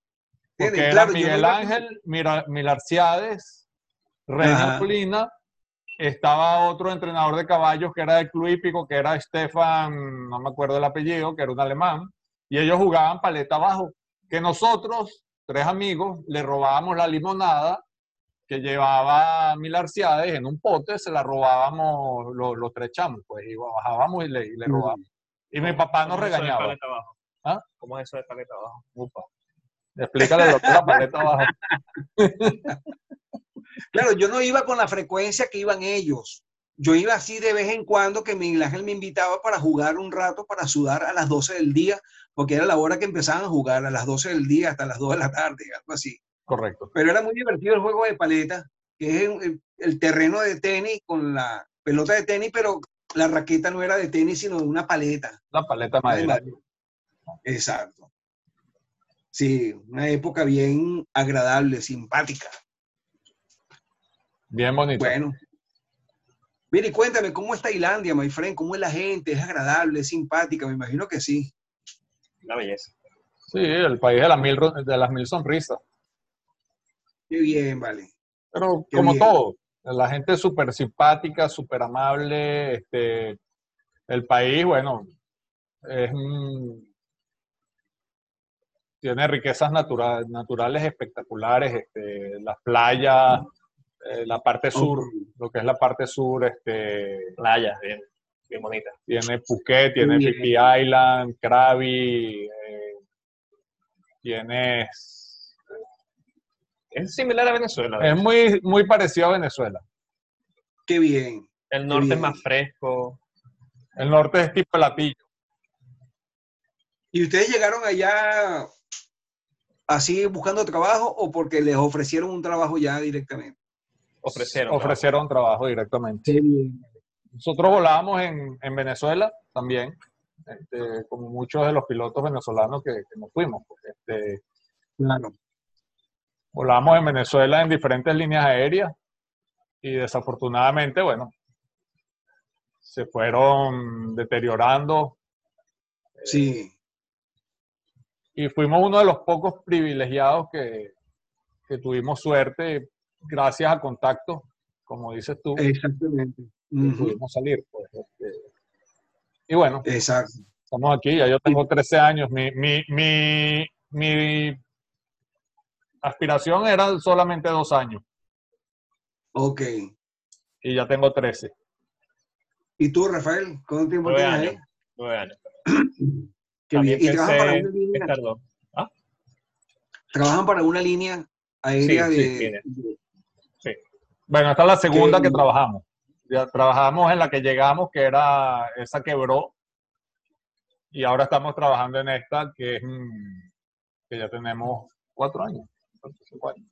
Porque claro, Miguel Ángel Milarciades, René Colina estaba otro entrenador de caballos que era del club hípico, que era Stefan, no me acuerdo el apellido, que era un alemán, y ellos jugaban paleta abajo, que nosotros, tres amigos, le robábamos la limonada que llevaba Milarciades en un pote, se la robábamos los, los tres chamos, pues, y bajábamos y le, y le robábamos. Y mi papá nos regañaba. ¿Ah? ¿Cómo es eso de paleta abajo? Upa. Explícale lo que es la paleta abajo. Claro, yo no iba con la frecuencia que iban ellos. Yo iba así de vez en cuando que Miguel Ángel me invitaba para jugar un rato, para sudar a las 12 del día, porque era la hora que empezaban a jugar, a las 12 del día hasta las 2 de la tarde, algo así. Correcto. Pero era muy divertido el juego de paleta, que es el, terreno de tenis con la pelota de tenis, pero la raqueta no era de tenis, sino de una paleta. La paleta madera. Exacto. Sí, una época bien agradable, simpática. Bien bonito. Bueno. Mire, cuéntame, ¿cómo es Tailandia, my friend? ¿Cómo es la gente? ¿Es agradable? ¿Es simpática? Me imagino que sí. Una belleza. Sí, el país de las mil, de las mil sonrisas. Qué bien, vale. Pero como todo, la gente es súper simpática, súper amable. Este, el país, bueno, es, tiene riquezas naturales espectaculares, este, las playas, eh, la parte sur, lo que es la parte sur, este... Playas, bien, bien bonita. Tiene Phuket, tiene Phi Island, Krabi, eh, tienes... Es similar a Venezuela. Es muy, muy parecido a Venezuela. Qué bien. El norte es más fresco. El norte es tipo latillo. ¿Y ustedes llegaron allá así buscando trabajo o porque les ofrecieron un trabajo ya directamente? Ofrecieron. Ofrecieron trabajo, directamente. Nosotros volábamos en, Venezuela también. este, como muchos de los pilotos venezolanos que, nos fuimos. Este, claro. Volamos en Venezuela en diferentes líneas aéreas y desafortunadamente, bueno, se fueron deteriorando. Sí. Y fuimos uno de los pocos privilegiados que, que tuvimos suerte gracias a contacto, como dices tú. Exactamente. Pudimos salir. Pues, este, y bueno, Exacto. estamos aquí, ya yo tengo 13 años. Mi, mi, mi, mi aspiración era solamente dos años. Ok. Y ya tengo 13. ¿Y tú, Rafael? ¿Cuánto tiempo tienes ahí? Nueve años. ¿Y trabajan para una línea? ¿Ah? ¿Trabajan para una línea aérea de, sí, Bueno, esta es la segunda que, trabajamos. Ya trabajamos en la que llegamos, que era, esa quebró. Y ahora estamos trabajando en esta, que es, mm, que ya tenemos cuatro años. Cinco años.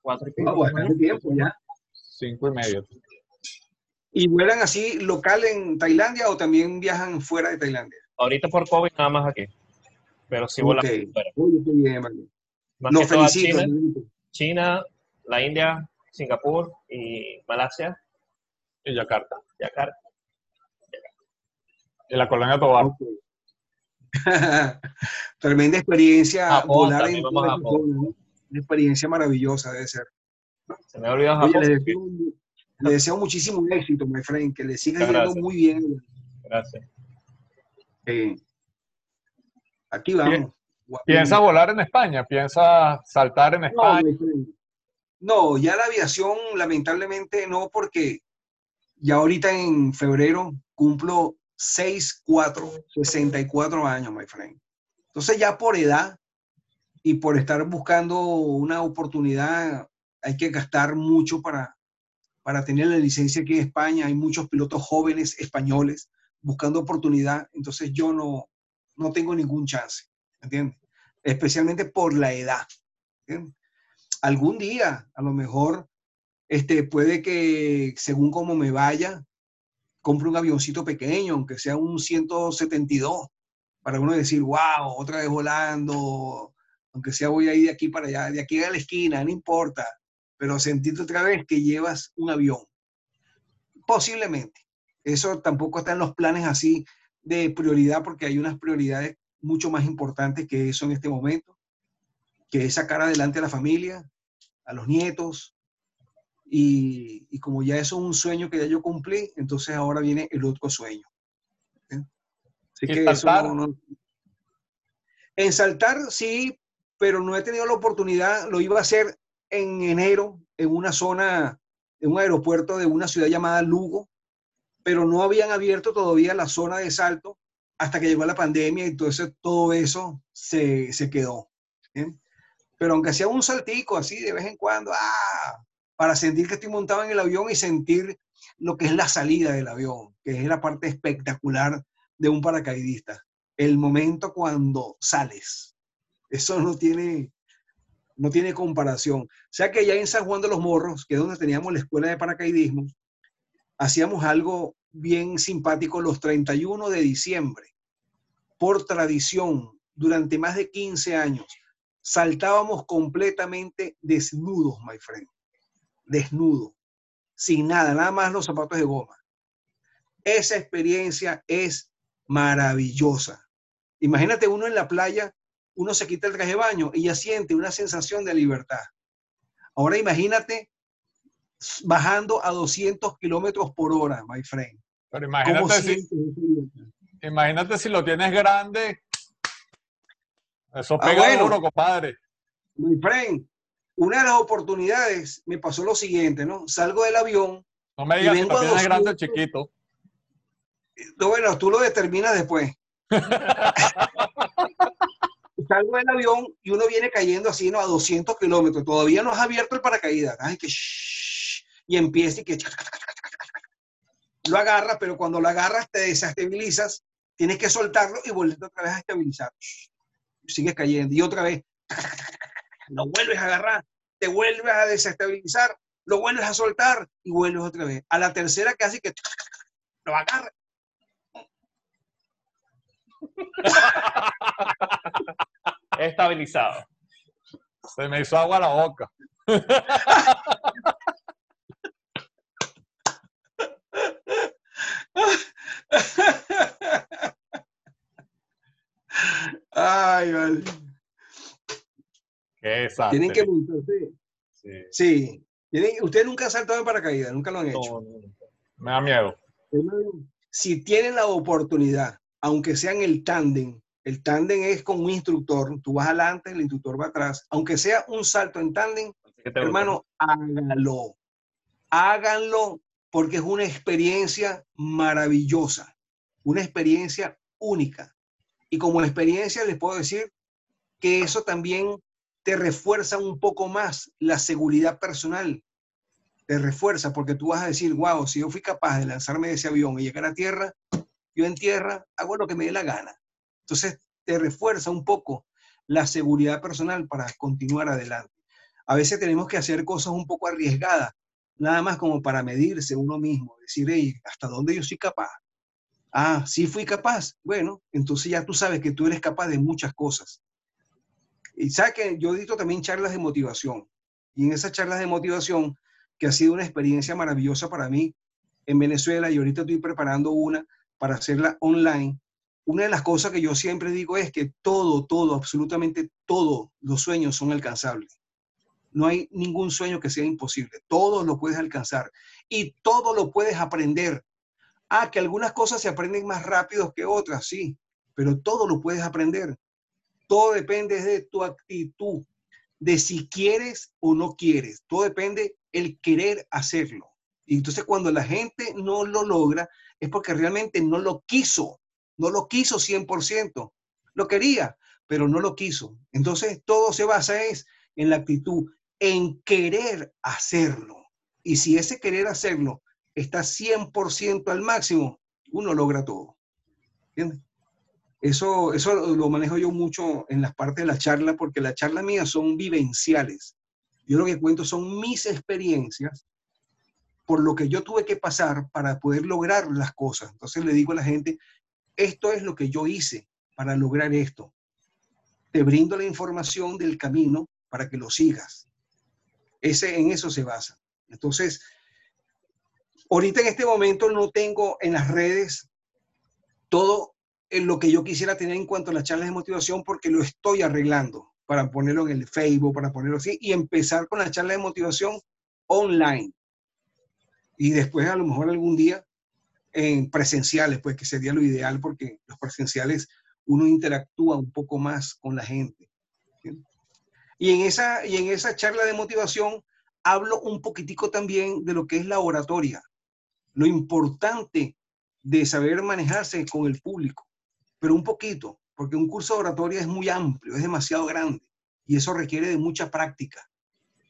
Cuatro y ah, tiempo ya. Cinco y medio. ¿Y vuelan así local en Tailandia o también viajan fuera de Tailandia? Ahorita por COVID nada más aquí. Pero sí vuelan fuera. Uy, bien, Más felicito. China, China, la India, Singapur y Malasia. Y Yakarta. Yakarta. Y la colonia Tobar. Tremenda experiencia volar en Una experiencia maravillosa debe ser. Se me ha olvidado Japón. le, deseo, muchísimo éxito, my friend, que le siga yendo muy bien. Gracias. aquí vamos. ¿Piensa volar en España? ¿Piensa saltar en España? No, ya la aviación lamentablemente no, porque ya ahorita en febrero cumplo 6, 4, 64 años, my friend. Entonces ya por edad y por estar buscando una oportunidad, hay que gastar mucho para, para tener la licencia aquí en España. Hay muchos pilotos jóvenes españoles buscando oportunidad. Entonces yo no, no tengo ningún chance, ¿entiendes? Especialmente por la edad. Algún día, a lo mejor, este, puede que según cómo me vaya, compre un avioncito pequeño, aunque sea un 172, para uno decir, wow, otra vez volando, aunque sea voy a ir de aquí para allá, de aquí a la esquina, no importa, pero sentirte otra vez que llevas un avión. Posiblemente. Eso tampoco está en los planes así de prioridad, porque hay unas prioridades mucho más importantes que eso en este momento, que es sacar adelante a la familia, a los nietos, y, como ya eso es un sueño que ya yo cumplí, entonces ahora viene el otro sueño. Así que eso no, En saltar sí, pero no he tenido la oportunidad, lo iba a hacer en enero en una zona, en un aeropuerto de una ciudad llamada Lugo, pero no habían abierto todavía la zona de salto hasta que llegó la pandemia y entonces todo eso se, se quedó. Pero aunque sea un saltico así de vez en cuando, ¡ah! para sentir que estoy montado en el avión y sentir lo que es la salida del avión, que es la parte espectacular de un paracaidista. El momento cuando sales. Eso no tiene, no tiene comparación. O sea que ya en San Juan de los Morros, que es donde teníamos la escuela de paracaidismo, hacíamos algo bien simpático los 31 de diciembre. Por tradición, durante más de 15 años, saltábamos completamente desnudos, my friend desnudo, sin nada, nada más los zapatos de goma. Esa experiencia es maravillosa. Imagínate uno en la playa, uno se quita el traje de baño y ya siente una sensación de libertad. Ahora imagínate bajando a 200 kilómetros por hora, my friend. Pero imagínate si, imagínate si lo tienes grande. Eso ah, pega duro, compadre. My friend, una de las oportunidades me pasó lo siguiente, ¿no? Salgo del avión. No me digas si grande o chiquito. bueno, tú lo determinas después. Salgo del avión y uno viene cayendo así, ¿no? A 200 kilómetros. Todavía no has abierto el paracaídas. Ay, que y empieza y que lo agarras, pero cuando lo agarras te desestabilizas, tienes que soltarlo y volver otra vez a estabilizar. Sigues cayendo y otra vez lo vuelves a agarrar, te vuelves a desestabilizar, lo vuelves a soltar y vuelves otra vez. A la tercera casi que lo agarra. Estabilizado. Se me hizo agua la boca. Ay, vale. Qué Tienen que montarse. Sí. Sí. Ustedes nunca han saltado en paracaídas, nunca lo han hecho. No, no. Me da miedo. Si tienen la oportunidad, aunque sea en el tándem, el tándem es con un instructor, tú vas adelante, el instructor va atrás, aunque sea un salto en tándem, hermano, háganlo. Háganlo porque es una experiencia maravillosa, una experiencia única. Y como experiencia les puedo decir que eso también te refuerza un poco más la seguridad personal. Te refuerza porque tú vas a decir, wow, si yo fui capaz de lanzarme de ese avión y llegar a tierra, yo en tierra hago lo que me dé la gana. Entonces te refuerza un poco la seguridad personal para continuar adelante. A veces tenemos que hacer cosas un poco arriesgadas, nada más como para medirse uno mismo, decir, hey, ¿hasta dónde yo soy capaz? Ah, sí fui capaz. Bueno, entonces ya tú sabes que tú eres capaz de muchas cosas. Y sabes que yo dicto también charlas de motivación. Y en esas charlas de motivación, que ha sido una experiencia maravillosa para mí en Venezuela, y ahorita estoy preparando una para hacerla online. Una de las cosas que yo siempre digo es que todo, todo, absolutamente todos los sueños son alcanzables. No hay ningún sueño que sea imposible. Todo lo puedes alcanzar y todo lo puedes aprender. Ah, que algunas cosas se aprenden más rápido que otras, sí, pero todo lo puedes aprender. Todo depende de tu actitud, de si quieres o no quieres. Todo depende el querer hacerlo. Y entonces cuando la gente no lo logra es porque realmente no lo quiso, no lo quiso 100%. Lo quería, pero no lo quiso. Entonces todo se basa es en la actitud, en querer hacerlo. Y si ese querer hacerlo está 100% al máximo, uno logra todo. Eso, eso lo manejo yo mucho en las partes de la charla, porque las charlas mías son vivenciales. Yo lo que cuento son mis experiencias por lo que yo tuve que pasar para poder lograr las cosas. Entonces le digo a la gente, esto es lo que yo hice para lograr esto. Te brindo la información del camino para que lo sigas. Ese, en eso se basa. Entonces, ahorita en este momento no tengo en las redes todo en lo que yo quisiera tener en cuanto a las charlas de motivación porque lo estoy arreglando para ponerlo en el Facebook, para ponerlo así y empezar con la charla de motivación online. Y después a lo mejor algún día en presenciales, pues que sería lo ideal porque los presenciales uno interactúa un poco más con la gente. Y en esa, y en esa charla de motivación hablo un poquitico también de lo que es la oratoria, lo importante de saber manejarse con el público, pero un poquito, porque un curso de oratoria es muy amplio, es demasiado grande y eso requiere de mucha práctica.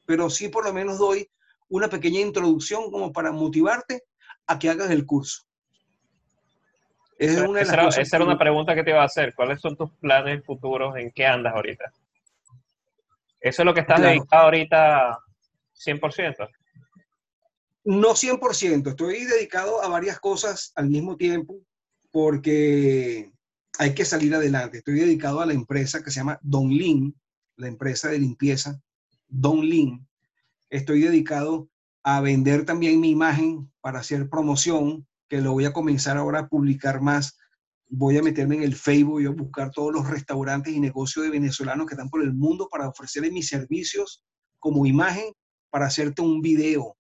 Pero sí por lo menos doy una pequeña introducción como para motivarte a que hagas el curso. Es Esa, una era, esa una pregunta que te iba a hacer. ¿Cuáles son tus planes futuros? ¿En qué andas ahorita? ¿Eso es lo que estás Claro. dedicado ahorita 100%? No 100%, estoy dedicado a varias cosas al mismo tiempo porque hay que salir adelante. Estoy dedicado a la empresa que se llama Don Lin, la empresa de limpieza Don Lin. Estoy dedicado a vender también mi imagen para hacer promoción, que lo voy a comenzar ahora a publicar más. Voy a meterme en el Facebook y a buscar todos los restaurantes y negocios de venezolanos que están por el mundo para ofrecerles mis servicios como imagen para hacerte un video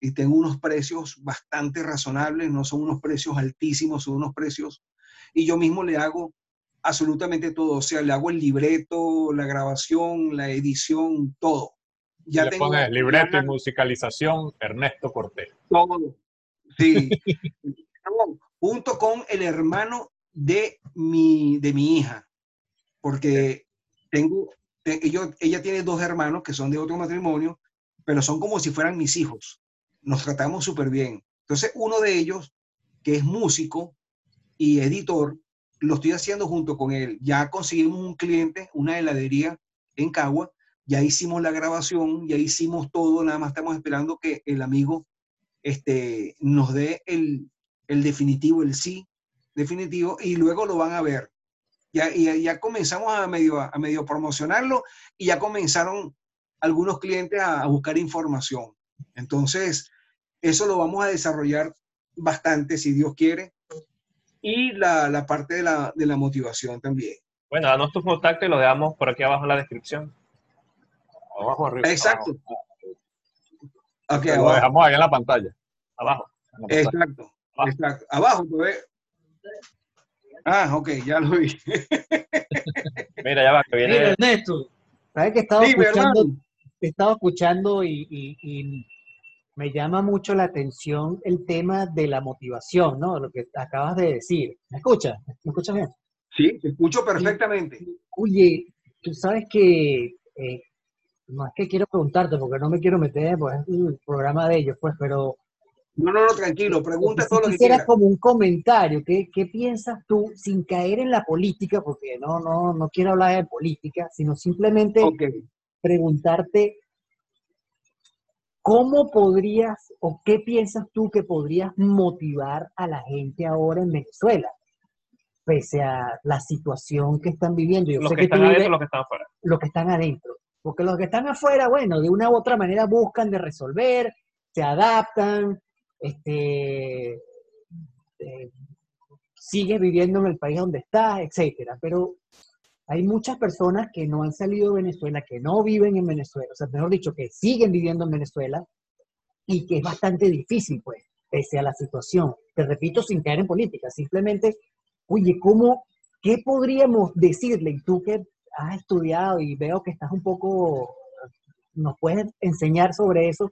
y tengo unos precios bastante razonables, no son unos precios altísimos, son unos precios, y yo mismo le hago absolutamente todo, o sea, le hago el libreto, la grabación, la edición, todo. Ya le tengo pones libreto y musicalización Ernesto Cortés. todo. Sí. No, junto con el hermano de mi, de mi hija, porque tengo, te- yo- ella tiene dos hermanos que son de otro matrimonio, pero son como si fueran mis hijos. Nos tratamos súper bien. Entonces, uno de ellos, que es músico y editor, lo estoy haciendo junto con él. Ya conseguimos un cliente, una heladería en Cagua, ya hicimos la grabación, ya hicimos todo, nada más estamos esperando que el amigo este, nos dé el, el definitivo, el sí definitivo, y luego lo van a ver. Ya, y ya comenzamos a medio, a medio promocionarlo y ya comenzaron algunos clientes a, buscar información. Entonces, eso lo vamos a desarrollar bastante, si Dios quiere. Y la, la parte de la, de la, motivación también. Bueno, danos tus contactos y lo dejamos por aquí abajo en la descripción. Abajo arriba. Exacto. Okay, lo dejamos ahí en la pantalla. Abajo. Exacto. Abajo. Exacto. Abajo, pues. Ah, ok, ya lo vi. Mira, ya va, que viene. Mira, Ernesto, ¿sabes que estaba escuchando? Estaba escuchando y, me llama mucho la atención el tema de la motivación, ¿no? Lo que acabas de decir. ¿Me escuchas? ¿Me escuchas bien? Sí, te escucho perfectamente. Oye, tú sabes que, eh, no es que quiero preguntarte, porque no me quiero meter, pues es el programa de ellos, pues, pero no, no, no, tranquilo, pregunta todo lo que quieras. como un comentario, ¿qué, ¿qué, piensas tú sin caer en la política? Porque no, no, no quiero hablar de política, sino simplemente preguntarte cómo podrías o qué piensas tú que podrías motivar a la gente ahora en Venezuela, pese a la situación que están viviendo. los que, están adentro, los que están afuera. Los que están adentro. Porque los que están afuera, bueno, de una u otra manera buscan de resolver, se adaptan, este, eh, sigues viviendo en el país donde estás, etcétera. Pero hay muchas personas que no han salido de Venezuela, que no viven en Venezuela, o sea, mejor dicho, que siguen viviendo en Venezuela y que es bastante difícil, pues, pese a la situación. Te repito, sin caer en política, simplemente, oye, ¿cómo, qué podríamos decirle? Y tú que has estudiado y veo que estás un poco, nos puedes enseñar sobre eso,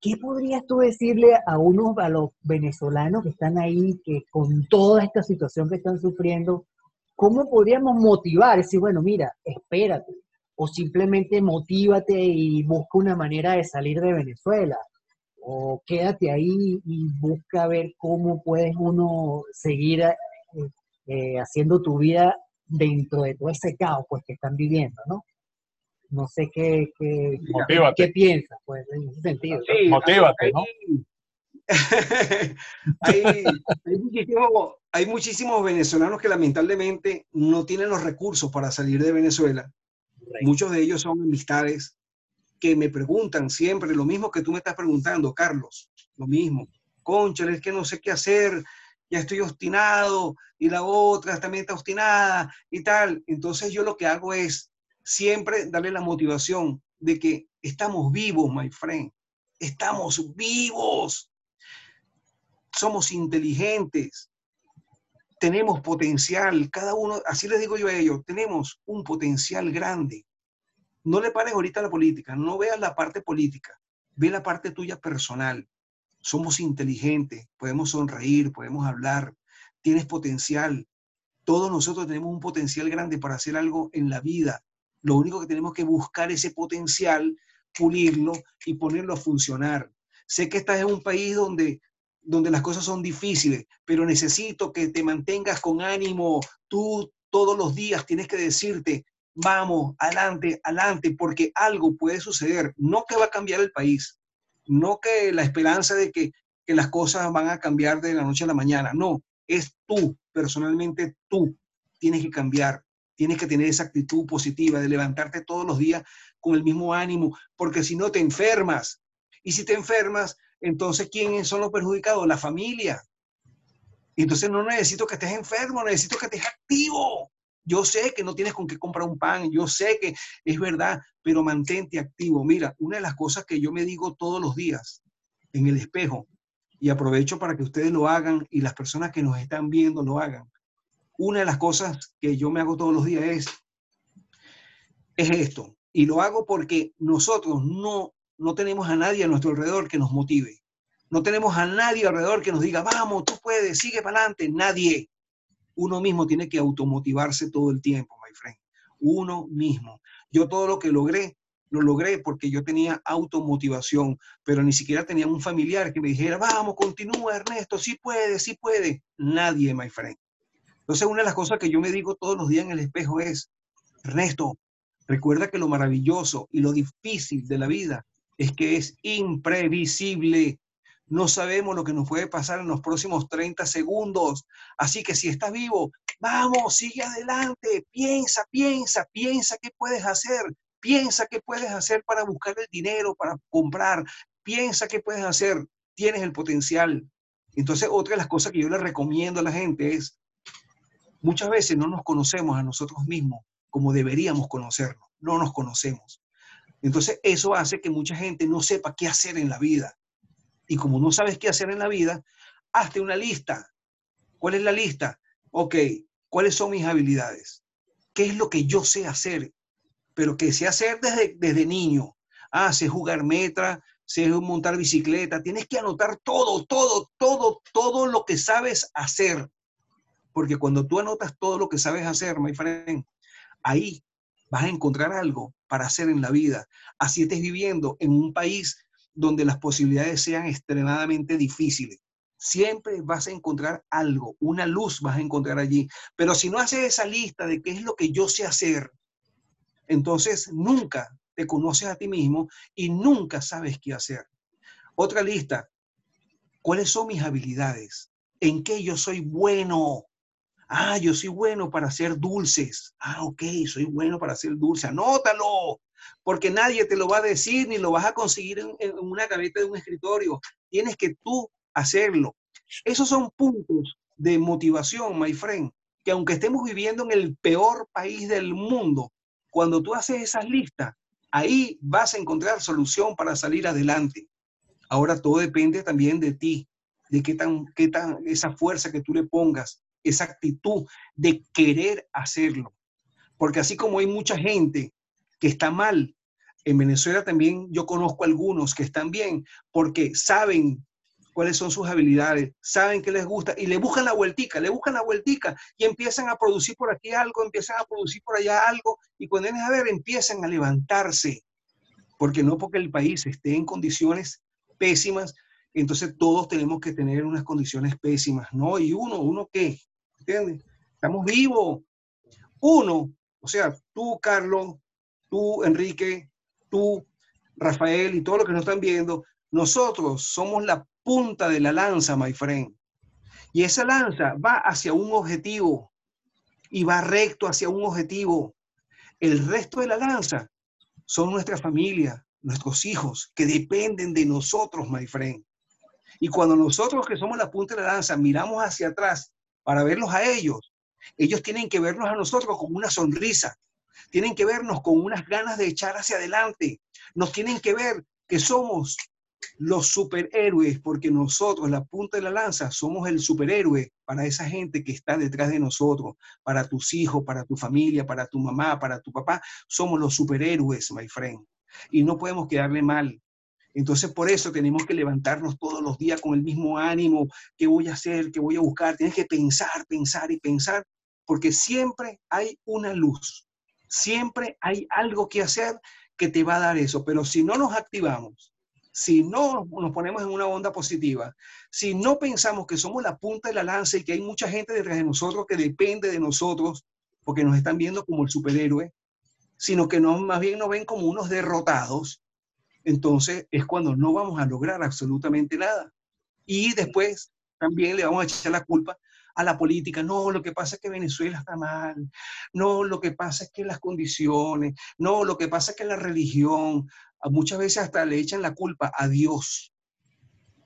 ¿qué podrías tú decirle a unos, a los venezolanos que están ahí, que con toda esta situación que están sufriendo, cómo podríamos motivar? Decir, bueno, mira, espérate, o simplemente motívate y busca una manera de salir de Venezuela, o quédate ahí y busca ver cómo puedes uno seguir eh, eh, haciendo tu vida dentro de todo ese caos pues, que están viviendo, ¿no? no sé qué, qué, qué piensas, pues, en ese sentido. Sí, Motívate, ¿no? hay, hay, muchísimos venezolanos que lamentablemente no tienen los recursos para salir de Venezuela. Muchos de ellos son amistades que me preguntan siempre lo mismo que tú me estás preguntando, Carlos, lo mismo. Concha, es que no sé qué hacer, ya estoy obstinado y la otra también está obstinada y tal. Entonces yo lo que hago es siempre darle la motivación de que estamos vivos, my friend. Estamos vivos. Somos inteligentes. Tenemos potencial. Cada uno, así les digo yo a ellos, tenemos un potencial grande. No le pares ahorita a la política, no veas la parte política, ve la parte tuya personal. Somos inteligentes, podemos sonreír, podemos hablar, tienes potencial. Todos nosotros tenemos un potencial grande para hacer algo en la vida. Lo único que tenemos que buscar ese potencial, pulirlo y ponerlo a funcionar. Sé que estás en un país donde, donde las cosas son difíciles, pero necesito que te mantengas con ánimo. Tú todos los días tienes que decirte, vamos, adelante, adelante, porque algo puede suceder. No que va a cambiar el país, no que la esperanza de que, que las cosas van a cambiar de la noche a la mañana. No, es tú, personalmente tú, tienes que cambiar tienes que tener esa actitud positiva de levantarte todos los días con el mismo ánimo, porque si no te enfermas. Y si te enfermas, entonces ¿quiénes son los perjudicados? La familia. Entonces no necesito que estés enfermo, necesito que estés activo. Yo sé que no tienes con qué comprar un pan, yo sé que es verdad, pero mantente activo. Mira, una de las cosas que yo me digo todos los días en el espejo, y aprovecho para que ustedes lo hagan y las personas que nos están viendo lo hagan, una de las cosas que yo me hago todos los días es, es esto. Y lo hago porque nosotros no, no tenemos a nadie a nuestro alrededor que nos motive. No tenemos a nadie alrededor que nos diga, vamos, tú puedes, sigue para adelante. Nadie. Uno mismo tiene que automotivarse todo el tiempo, my friend. Uno mismo. Yo todo lo que logré, lo logré porque yo tenía automotivación, pero ni siquiera tenía un familiar que me dijera, vamos, continúa, Ernesto, sí puede, sí puede. Nadie, my friend. Entonces, una de las cosas que yo me digo todos los días en el espejo es, Ernesto, recuerda que lo maravilloso y lo difícil de la vida es que es imprevisible. No sabemos lo que nos puede pasar en los próximos 30 segundos. Así que si estás vivo, vamos, sigue adelante, piensa, piensa, piensa qué puedes hacer, piensa qué puedes hacer para buscar el dinero, para comprar, piensa qué puedes hacer, tienes el potencial. Entonces, otra de las cosas que yo le recomiendo a la gente es, muchas veces no nos conocemos a nosotros mismos como deberíamos conocernos, no nos conocemos. Entonces, eso hace que mucha gente no sepa qué hacer en la vida. Y como no sabes qué hacer en la vida, hazte una lista. ¿Cuál es la lista? Ok, ¿cuáles son mis habilidades? ¿Qué es lo que yo sé hacer? Pero que sé hacer desde, desde niño. Ah, sé jugar metra, sé montar bicicleta. Tienes que anotar todo, todo, todo, todo lo que sabes hacer. Porque cuando tú anotas todo lo que sabes hacer, my friend, ahí vas a encontrar algo para hacer en la vida. Así estés viviendo en un país donde las posibilidades sean extremadamente difíciles. Siempre vas a encontrar algo, una luz vas a encontrar allí. Pero si no haces esa lista de qué es lo que yo sé hacer, entonces nunca te conoces a ti mismo y nunca sabes qué hacer. Otra lista, ¿cuáles son mis habilidades? ¿En qué yo soy bueno? Ah, yo soy bueno para hacer dulces. Ah, ok, soy bueno para hacer dulces. Anótalo, porque nadie te lo va a decir ni lo vas a conseguir en, una gaveta de un escritorio. Tienes que tú hacerlo. Esos son puntos de motivación, my friend, que aunque estemos viviendo en el peor país del mundo, cuando tú haces esas listas, ahí vas a encontrar solución para salir adelante. Ahora todo depende también de ti, de qué tan, qué tan, esa fuerza que tú le pongas, esa actitud de querer hacerlo. Porque así como hay mucha gente que está mal. En Venezuela también yo conozco algunos que están bien porque saben cuáles son sus habilidades, saben qué les gusta y le buscan la vueltica, le buscan la vueltica y empiezan a producir por aquí algo, empiezan a producir por allá algo y cuando vienen a ver empiezan a levantarse. Porque no porque el país esté en condiciones pésimas, entonces todos tenemos que tener unas condiciones pésimas, ¿no? Y uno, uno qué, Estamos vivos. Uno, o sea, tú, Carlos, tú, Enrique, tú, Rafael y todos los que nos están viendo, nosotros somos la punta de la lanza, my friend. Y esa lanza va hacia un objetivo y va recto hacia un objetivo. El resto de la lanza son nuestra familia, nuestros hijos, que dependen de nosotros, my friend. Y cuando nosotros que somos la punta de la lanza miramos hacia atrás para verlos a ellos, ellos tienen que vernos a nosotros con una sonrisa, tienen que vernos con unas ganas de echar hacia adelante, nos tienen que ver que somos los superhéroes, porque nosotros, la punta de la lanza, somos el superhéroe para esa gente que está detrás de nosotros, para tus hijos, para tu familia, para tu mamá, para tu papá, somos los superhéroes, my friend. Y no podemos quedarle mal. Entonces, por eso tenemos que levantarnos todos los días con el mismo ánimo, qué voy a hacer, qué voy a buscar. Tienes que pensar, pensar y pensar, porque siempre hay una luz siempre hay algo que hacer que te va a dar eso. Pero si no nos activamos, si no nos ponemos en una onda positiva, si no pensamos que somos la punta de la lanza y que hay mucha gente detrás de nosotros que depende de nosotros, porque nos están viendo como el superhéroe, sino que no, más bien nos ven como unos derrotados, entonces es cuando no vamos a lograr absolutamente nada. Y después también le vamos a echar la culpa a la política. No, lo que pasa es que Venezuela está mal. No, lo que pasa es que las condiciones. No, lo que pasa es que la religión. Muchas veces hasta le echan la culpa a Dios.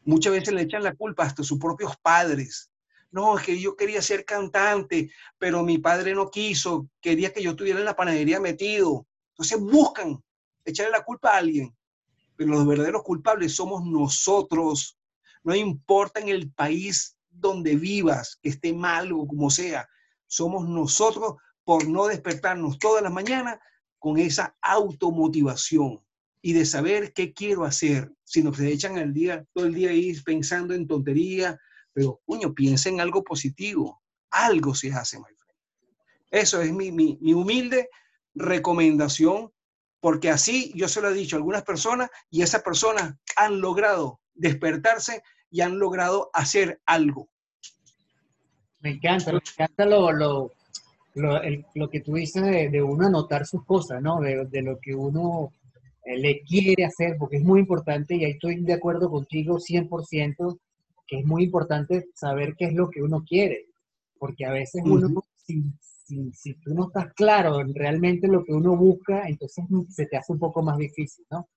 Muchas veces le echan la culpa hasta a sus propios padres. No, es que yo quería ser cantante, pero mi padre no quiso. Quería que yo estuviera en la panadería metido. Entonces buscan echarle la culpa a alguien. Pero los verdaderos culpables somos nosotros. No importa en el país donde vivas, que esté mal o como sea, somos nosotros por no despertarnos todas las mañanas con esa automotivación y de saber qué quiero hacer, sino que se echan el día, todo el día ahí pensando en tontería, pero coño, piensa en algo positivo, algo se hace, my friend. Eso es mi, mi, mi humilde recomendación, porque así yo se lo he dicho a algunas personas y esas personas han logrado despertarse y han logrado hacer algo. Me encanta, me encanta lo, lo, lo, que tú dices de, uno anotar sus cosas, ¿no? De, lo que uno le quiere hacer, porque es muy importante, y ahí estoy de acuerdo contigo 100%, que es muy importante saber qué es lo que uno quiere, porque a veces uno, si, si, tú no estás claro en realmente lo que uno busca, entonces se te hace un poco más difícil, ¿no?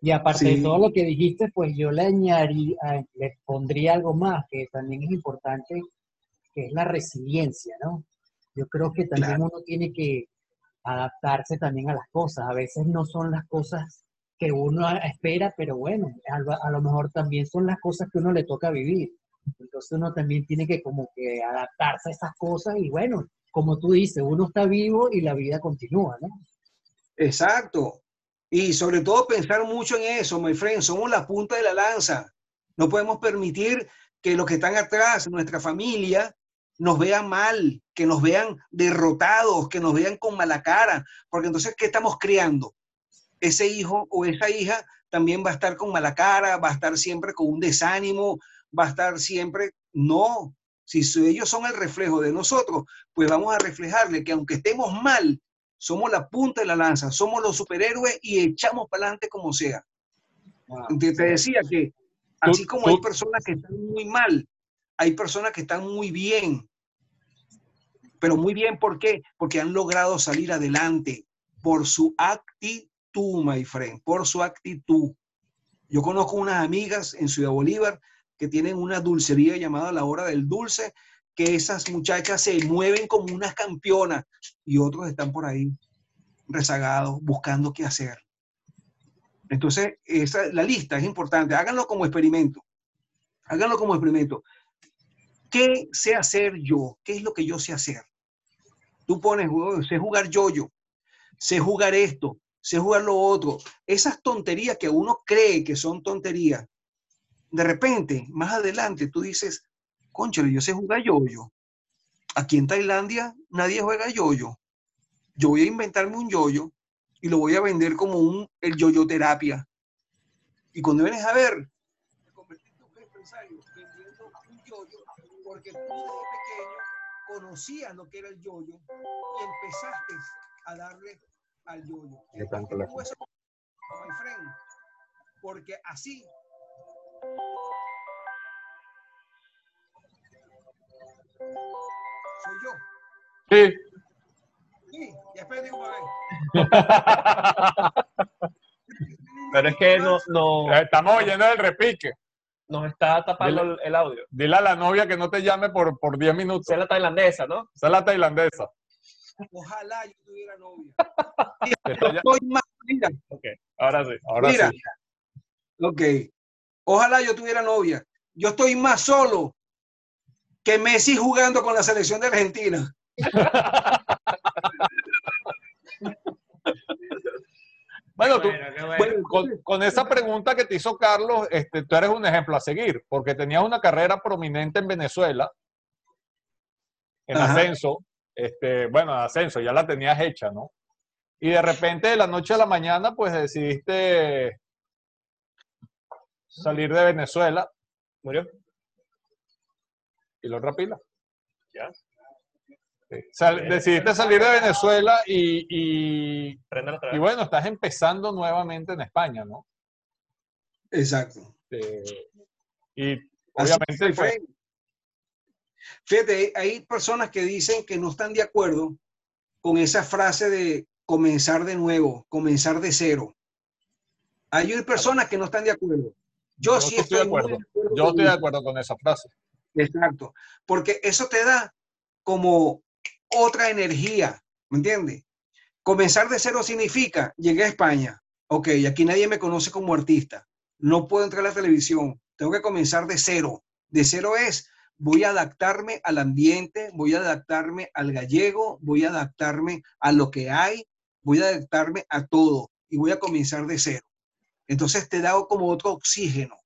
Y aparte de todo lo que dijiste, pues yo le añadiría, le pondría algo más que también es importante, que es la resiliencia, ¿no? Yo creo que también uno tiene que adaptarse también a las cosas. A veces no son las cosas que uno espera, pero bueno, a, lo mejor también son las cosas que uno le toca vivir. Entonces uno también tiene que como que adaptarse a esas cosas y bueno, como tú dices, uno está vivo y la vida continúa, ¿no? Exacto. Y sobre todo pensar mucho en eso, my friend, somos la punta de la lanza. No podemos permitir que los que están atrás, nuestra familia, nos vean mal, que nos vean derrotados, que nos vean con mala cara, porque entonces, ¿qué estamos creando? Ese hijo o esa hija también va a estar con mala cara, va a estar siempre con un desánimo, va a estar siempre, no, si ellos son el reflejo de nosotros, pues vamos a reflejarle que aunque estemos mal, somos la punta de la lanza, somos los superhéroes y echamos para adelante como sea. Te, decía que así como hay personas que están muy mal, hay personas que están muy bien. Pero muy bien, ¿por qué? Porque han logrado salir adelante por su actitud, my friend, por su actitud. Yo conozco unas amigas en Ciudad Bolívar que tienen una dulcería llamada La Hora del Dulce, que esas muchachas se mueven como unas campeonas y otros están por ahí rezagados buscando qué hacer. Entonces, esa, la lista es importante. Háganlo como experimento. Háganlo como experimento. ¿Qué sé hacer yo? ¿Qué es lo que yo sé hacer? Tú pones, oh, sé jugar yo-yo, sé jugar esto, sé jugar lo otro. Esas tonterías que uno cree que son tonterías, de repente, más adelante, tú dices, conchale, yo sé jugar yo-yo. Aquí en Tailandia nadie juega yo-yo. Yo voy a inventarme un yo-yo y lo voy a vender como un el yo-yo terapia. Y cuando vienes a ver, me convertiste en un empresario vendiendo un yo-yo porque tú desde pequeño conocías lo que era el yo-yo y empezaste a darle al yo-yo. Porque así soy yo. Sí. Sí, ya perdí una vez. Pero es que no, no. Estamos oyendo el repique. Nos está tapando el, audio. Dile a la novia que no te llame por, por 10 minutos. Es la tailandesa, ¿no? Esa es la tailandesa. Ojalá yo tuviera novia. Estoy más, mira. Ok, ahora sí. Ahora mira. sí. Ok. Ojalá yo tuviera novia. Yo estoy más solo que Messi jugando con la selección de Argentina. Bueno, tú, con, esa pregunta que te hizo Carlos, este, tú eres un ejemplo a seguir, porque tenías una carrera prominente en Venezuela, en ascenso, este, bueno, ascenso, ya la tenías hecha, ¿no? Y de repente, de la noche a la mañana, pues decidiste salir de Venezuela. ¿Murió? ¿Y la otra pila? Ya. decidiste salir de Venezuela y, y, y, bueno, estás empezando nuevamente en España, ¿no? Exacto. y obviamente fue. Fíjate, hay personas que dicen que no están de acuerdo con esa frase de comenzar de nuevo, comenzar de cero. Hay personas que no están de acuerdo. Yo, sí estoy, de acuerdo. Yo estoy de acuerdo con esa frase. Exacto. Porque eso te da como otra energía, ¿me entiendes? Comenzar de cero significa, llegué a España, ok, aquí nadie me conoce como artista, no puedo entrar a la televisión, tengo que comenzar de cero. De cero es, voy a adaptarme al ambiente, voy a adaptarme al gallego, voy a adaptarme a lo que hay, voy a adaptarme a todo y voy a comenzar de cero. Entonces te da como otro oxígeno.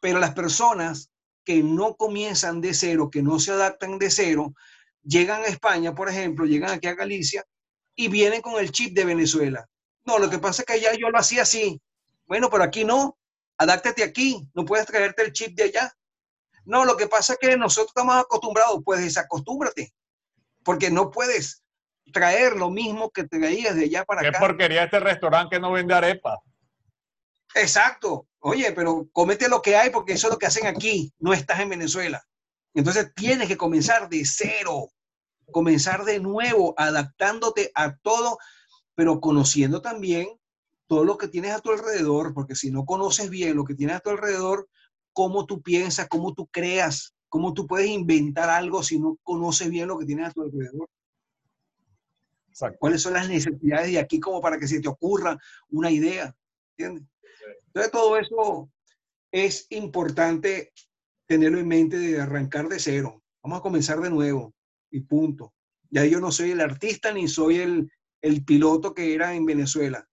Pero las personas que no comienzan de cero, que no se adaptan de cero, llegan a España, por ejemplo, llegan aquí a Galicia y vienen con el chip de Venezuela. No, lo que pasa es que allá yo lo hacía así. Bueno, pero aquí no. Adáctate aquí. No puedes traerte el chip de allá. No, lo que pasa es que nosotros estamos acostumbrados. Pues desacostúmbrate. Porque no puedes traer lo mismo que traías de allá para acá. ¿Qué porquería este restaurante que no vende arepa? Exacto. Oye, pero comete lo que hay porque eso es lo que hacen aquí. No estás en Venezuela. Entonces tienes que comenzar de cero, comenzar de nuevo, adaptándote a todo, pero conociendo también todo lo que tienes a tu alrededor, porque si no conoces bien lo que tienes a tu alrededor, cómo tú piensas, cómo tú creas, cómo tú puedes inventar algo si no conoces bien lo que tienes a tu alrededor. ¿Cuáles son las necesidades de aquí como para que se te ocurra una idea? ¿Entiendes? Entonces todo eso es importante tenerlo en mente de arrancar de cero. Vamos a comenzar de nuevo y punto. Ya yo no soy el artista ni soy el, el piloto que era en Venezuela.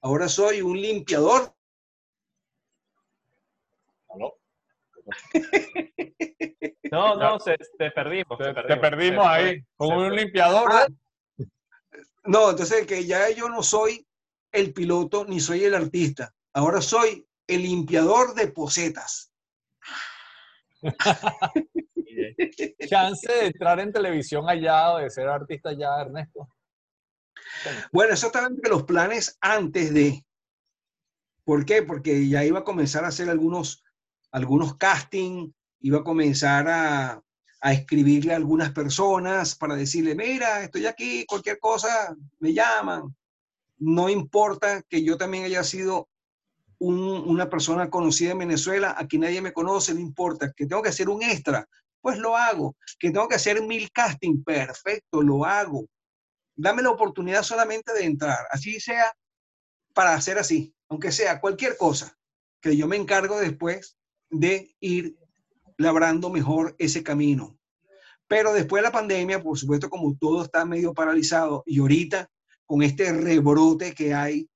Ahora soy un limpiador. No, no, se, te perdimos. Te, perdimos, ahí. Como un limpiador. Ah. no, entonces que ya yo no soy el piloto ni soy el artista. Ahora soy el limpiador de posetas. Chance de entrar en televisión allá o de ser artista allá, Ernesto. Bueno, eso también que los planes antes de. ¿Por qué? Porque ya iba a comenzar a hacer algunos, algunos casting, iba a comenzar a, a escribirle a algunas personas para decirle, mira, estoy aquí, cualquier cosa, me llaman. No importa que yo también haya sido una persona conocida en Venezuela, aquí nadie me conoce, no importa, que tengo que hacer un extra, pues lo hago, que tengo que hacer mil casting, perfecto, lo hago. Dame la oportunidad solamente de entrar, así sea para hacer así, aunque sea cualquier cosa, que yo me encargo después de ir labrando mejor ese camino. Pero después de la pandemia, por supuesto, como todo está medio paralizado y ahorita con este rebrote que hay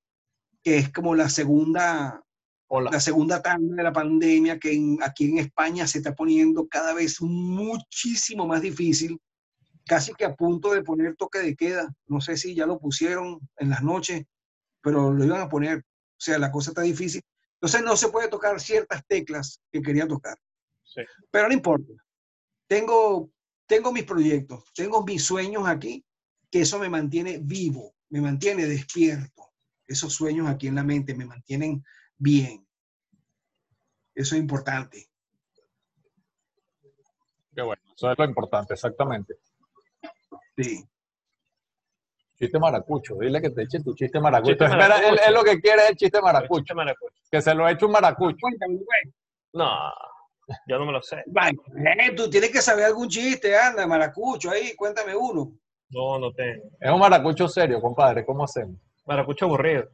que es como la segunda, la segunda tanda de la pandemia, que aquí en España se está poniendo cada vez muchísimo más difícil, casi que a punto de poner toque de queda. No sé si ya lo pusieron en las noches, pero lo iban a poner. O sea, la cosa está difícil. Entonces no se puede tocar ciertas teclas que quería tocar. Pero no importa. Tengo, tengo mis proyectos, tengo mis sueños aquí, que eso me mantiene vivo, me mantiene despierto esos sueños aquí en la mente me mantienen bien. Eso es importante. Qué bueno, eso es lo importante, exactamente. Sí. Chiste maracucho, dile que te eche tu chiste maracucho. Espera, Él, lo que quiere es el chiste maracucho. Que se lo eche un maracucho. No, yo no me lo sé. Eh, tú tienes que saber algún chiste, anda, maracucho, ahí, cuéntame uno. No, no tengo. Es un maracucho serio, compadre, ¿cómo hacemos? Maracucho aburrido.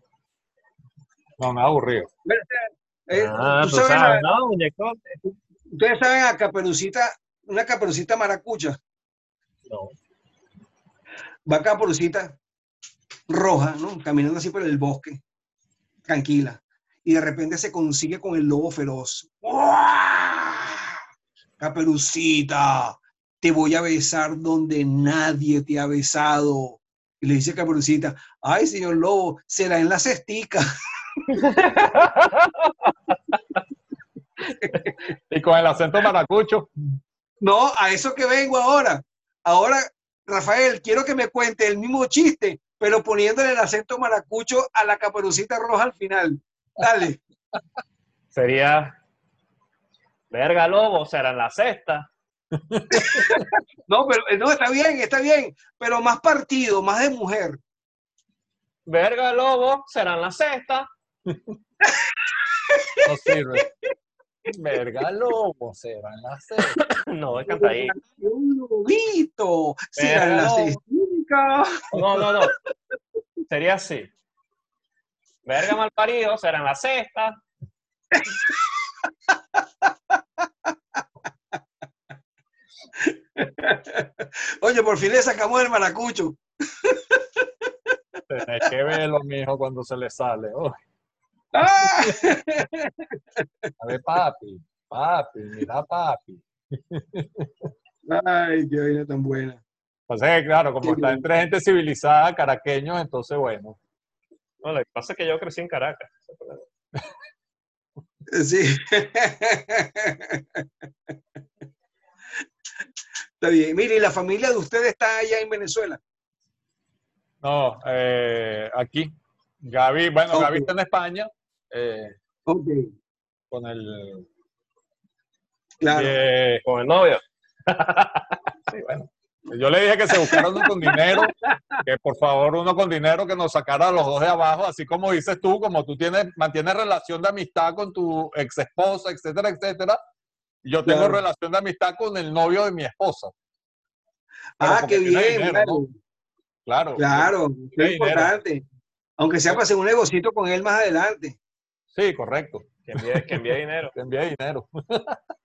No, ha aburrido. Eh, ah, ¿tú sabes, no, Ustedes saben a Caperucita, una Caperucita maracucha. No. Va Caperucita roja, ¿no? Caminando así por el bosque, tranquila. Y de repente se consigue con el lobo feroz. Caperucita, te voy a besar donde nadie te ha besado. Y le dice Caperucita, ay, señor Lobo, será en la cestica. y con el acento maracucho. No, a eso que vengo ahora. Ahora, Rafael, quiero que me cuente el mismo chiste, pero poniéndole el acento maracucho a la caperucita roja al final. Dale. Sería, verga lobo, será en la cesta. no, pero no, está bien, está bien, pero más partido, más de mujer. Verga lobo, será en la cesta. No sirve. Verga lobo, será en la cesta. No, es ahí. Un lobito, será en la cesta. No, no, no. Sería así. Verga mal parido, será en la cesta. Oye, por fin le sacamos el maracucho. Tienes que verlo, mijo, cuando se le sale. ¡Ah! A ver, papi, papi, mira, papi. Ay, qué vaina tan buena. Pues claro, como está entre gente civilizada, caraqueños, entonces bueno. No, lo que pasa es que yo crecí en Caracas. Sí. Está bien. Mire, ¿y la familia de ustedes está allá en Venezuela? No, eh, aquí. Gaby, bueno, Gaby está en España. Eh, Ok, con el, claro. eh, Con el novio. sí, bueno. Yo le dije que se buscara uno con dinero, que por favor uno con dinero que nos sacara a los dos de abajo, así como dices tú, como tú tienes, mantienes relación de amistad con tu ex esposa, etcétera, etcétera. Yo tengo Claro. relación de amistad con el novio de mi esposa. Pero Ah, qué bien, dinero, claro. ¿no? Claro. Claro, es dinero. importante. Aunque sea para hacer un negocito con él más adelante. Sí, correcto. Que envíe, que envíe dinero. Te envía dinero.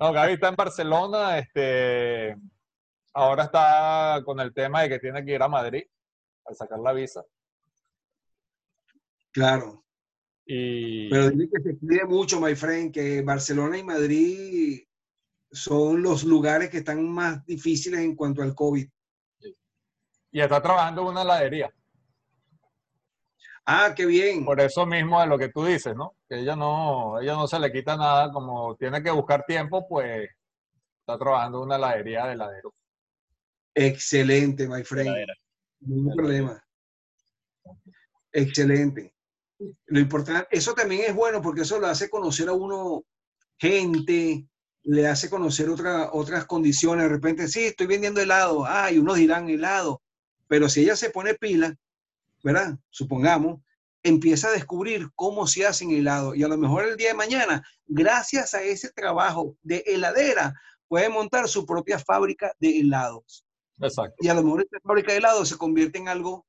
No, Gaby está en Barcelona, este, ahora está con el tema de que tiene que ir a Madrid al sacar la visa. Claro. Y Pero dile que se cuide mucho, my friend, que Barcelona y Madrid son los lugares que están más difíciles en cuanto al COVID. y está trabajando en una heladería. Ah, qué bien. Por eso mismo de lo que tú dices, ¿no? Que ella no, ella no se le quita nada, como tiene que buscar tiempo, pues está trabajando en una heladería de heladero. Excelente, my friend. Heladera. Ningún problema. Excelente. Lo importante, eso también es bueno porque eso lo hace conocer a uno gente, le hace conocer otra, otras condiciones. De repente, sí, estoy vendiendo helado. Ah, y unos dirán helado. Pero si ella se pone pila, ¿verdad? Supongamos, empieza a descubrir cómo se hacen helado. Y a lo mejor el día de mañana, gracias a ese trabajo de heladera, puede montar su propia fábrica de helados Exacto. y a lo mejor esta fábrica de helado se convierte en algo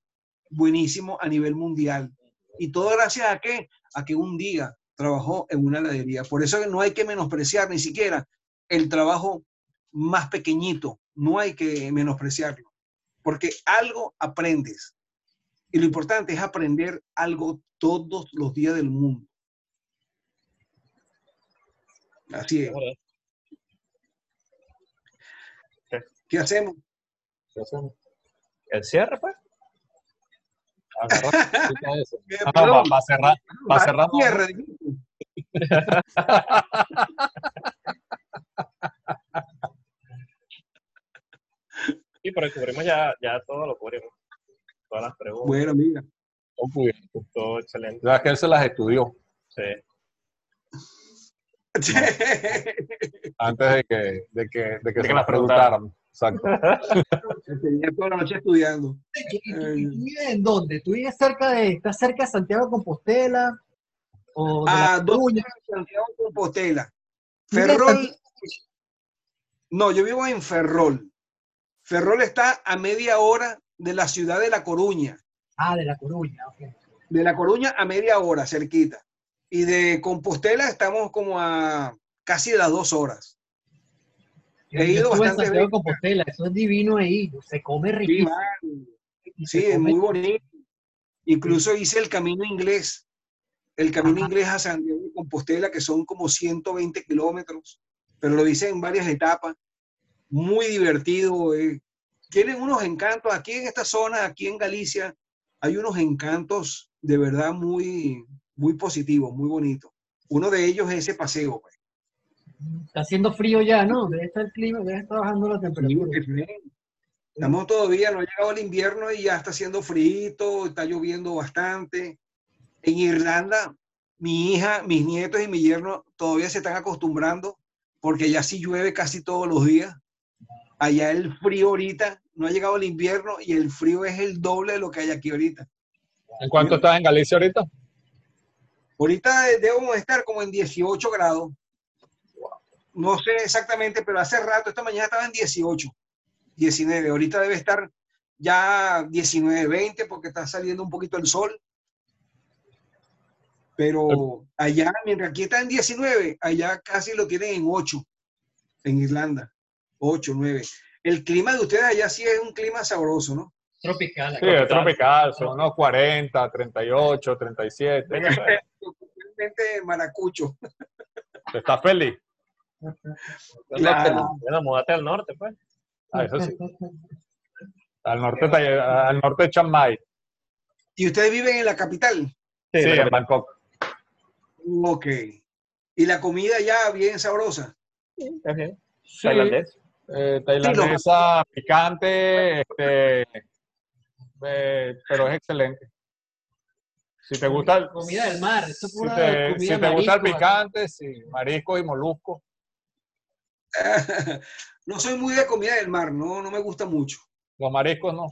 buenísimo a nivel mundial. Y todo gracias a qué? A que un día trabajó en una heladería. Por eso no hay que menospreciar ni siquiera el trabajo más pequeñito. No hay que menospreciarlo. Porque algo aprendes. Y lo importante es aprender algo todos los días del mundo. Así es. ¿Qué hacemos? ¿Qué hacemos? El cierre, pues. Agarra, explica eso. Eh, para cerrar, para cerrar. Sí, pero cubrimos ya, ya todo lo cubrimos. Todas las preguntas, Bueno, mira. con cubierto. todo excelente. Ya que él se las estudió Sí. antes de que, de que, de que que se las las preguntaran. Exacto. Tenía toda la noche estudiando. ¿Y, y tú, y tú vives en dónde? ¿Tú vives cerca de, estás cerca de Santiago de Compostela? ¿O de La A dos de Santiago de Compostela. Ferrol. No, yo vivo en Ferrol. Ferrol está a media hora de la ciudad de La Coruña. Ah, de La Coruña, ok. De La Coruña a media hora, cerquita. Y de Compostela estamos como a casi las dos horas. He ido bastante Santiago. Compostela, eso es divino ahí, se come riquísimo. Sí, es muy bonito. Incluso hice el camino inglés. El camino Ajá. inglés a Santiago de Compostela, que son como 120 kilómetros, pero lo hice en varias etapas. Muy divertido. eh. Tienen unos encantos. Aquí en esta zona, aquí en Galicia, hay unos encantos de verdad muy, muy positivos, muy bonitos. Uno de ellos es ese paseo. pues. Está haciendo frío ya, ¿no? Debe estar el clima, debe estar bajando la temperatura. Estamos todavía, no ha llegado el invierno y ya está haciendo frío, está lloviendo bastante. En Irlanda, mi hija, mis nietos y mi yerno todavía se están acostumbrando porque ya sí llueve casi todos los días. Allá el frío ahorita, no ha llegado el invierno y el frío es el doble de lo que hay aquí ahorita. ¿En cuánto estás en Galicia ahorita? Ahorita debemos estar como en 18 grados. No sé exactamente, pero hace rato, esta mañana estaba en 18, 19. Ahorita debe estar ya 19, 20 porque está saliendo un poquito el sol. Pero allá, mientras aquí está en 19, allá casi lo tienen en 8, en Irlanda. 8, 9. El clima de ustedes allá sí es un clima sabroso, ¿no? Tropical. Sí, es tropical, son unos 40, 38, 37. Venga, pues. Totalmente maracucho. ¿Estás feliz? Claro. Bueno, múdate al norte, pues. Ah, eso sí. Al norte, de- al norte de Chiang Mai. ¿Y ustedes viven en la capital? Sí, la en. Bangkok. Ok. ¿Y la comida ya bien sabrosa? Bien. Sí, Tailandés. eh, tailandesa, picante, este, eh, pero es excelente. Si te gusta el, Comida del mar, eso es si pura te, comida si te gusta el marisco, picante, sí, marisco y molusco. No soy muy de comida del mar, no, no me gusta mucho. Los mariscos no.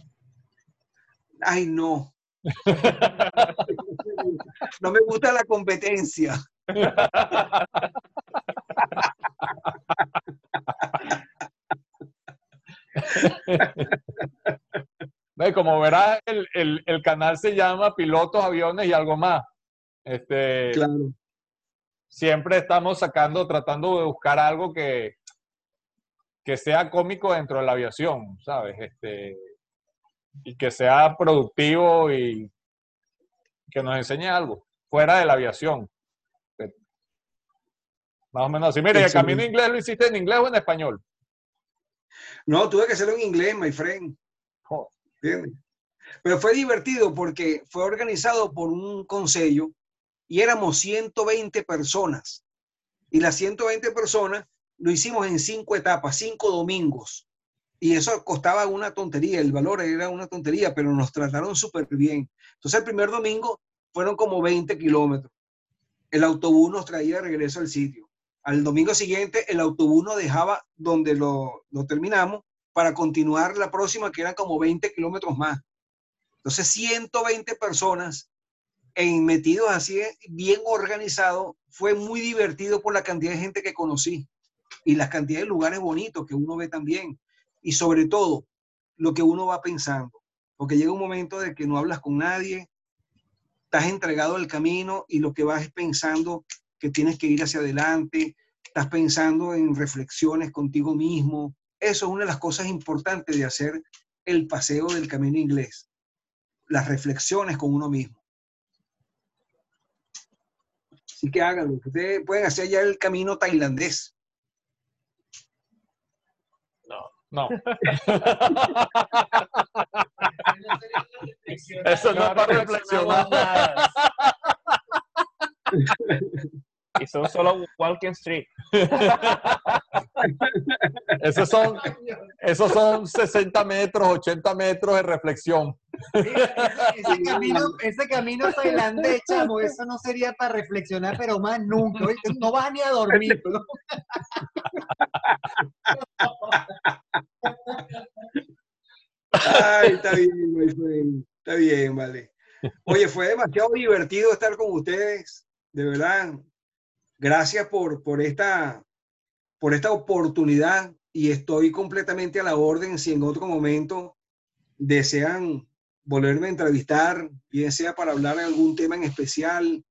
Ay, no. No me gusta la competencia. Como verás, el, el- el canal se llama Pilotos, Aviones y algo más. Este, Claro. siempre estamos sacando, tratando de buscar algo que, que sea cómico dentro de la aviación, ¿sabes? Este, y que sea productivo y que nos enseñe algo fuera de la aviación. Que- Más o menos así. Mire, ¿y el camino inglés lo hiciste en inglés o en español? No, tuve que hacerlo en inglés, my friend. ¿entiendes? Pero fue divertido porque fue organizado por un consejo y éramos 120 personas. Y las 120 personas lo hicimos en cinco etapas, cinco domingos. Y eso costaba una tontería, el valor era una tontería, pero nos trataron súper bien. Entonces el primer domingo fueron como 20 kilómetros. El autobús nos traía de regreso al sitio. Al domingo siguiente el autobús nos dejaba donde lo, terminamos para continuar la próxima, que eran como 20 kilómetros más. Entonces, 120 personas en, metidos así, bien organizado. Fue muy divertido por la cantidad de gente que conocí y la cantidad de lugares bonitos que uno ve también. Y sobre todo, lo que uno va pensando. Porque llega un momento de que no hablas con nadie, estás entregado al camino y lo que vas es pensando que tienes que ir hacia adelante, estás pensando en reflexiones contigo mismo, eso es una de las cosas importantes de hacer el paseo del camino inglés. Las reflexiones con uno mismo. Así que háganlo. Ustedes pueden hacer ya el camino tailandés. No. Eso no es para reflexionar. Y son solo walking street. Esos son, esos son 60 metros, 80 metros de reflexión. Ese camino, ese camino tailandés, chamo, eso no sería para reflexionar, pero más nunca. No vas ni a dormir. ¿no? Ay, está bien, my friend. Está bien, vale. Oye, fue demasiado divertido estar con ustedes. De verdad. Gracias por, por, esta, por esta oportunidad y estoy completamente a la orden si en otro momento desean volverme a entrevistar, bien sea para hablar de algún tema en especial.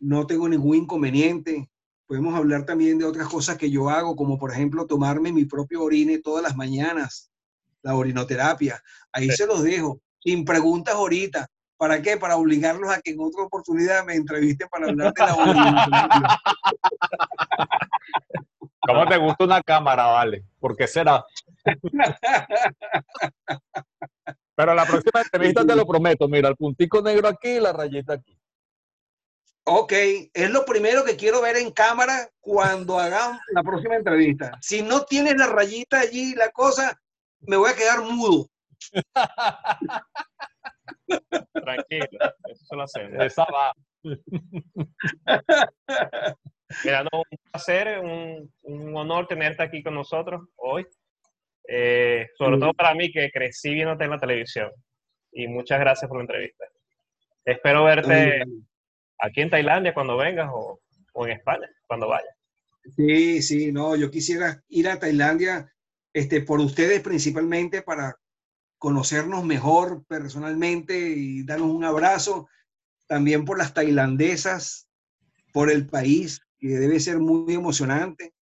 No tengo ningún inconveniente. Podemos hablar también de otras cosas que yo hago, como por ejemplo tomarme mi propio orine todas las mañanas, la orinoterapia. Ahí se los dejo, sin preguntas ahorita. ¿Para qué? Para obligarlos a que en otra oportunidad me entrevisten para hablar de la orinoterapia. ¿Cómo te gusta una cámara, vale? ¿Por qué será? Pero la próxima entrevista te lo prometo. Mira, el puntico negro aquí y la rayita aquí. Ok, es lo primero que quiero ver en cámara cuando hagan la próxima entrevista. Si no tienes la rayita allí, la cosa, me voy a quedar mudo. Tranquilo, eso se lo hacemos. Esa va. Mira, no, un placer, un, un honor tenerte aquí con nosotros hoy. Eh, sobre Sí. todo para mí, que crecí viéndote en la televisión. Y muchas gracias por la entrevista. Espero verte aquí en Tailandia cuando vengas o, o en España cuando vayas. Sí, sí, no, yo quisiera ir a Tailandia este, por ustedes principalmente para conocernos mejor personalmente y darnos un abrazo. También por las tailandesas, por el país, que debe ser muy emocionante.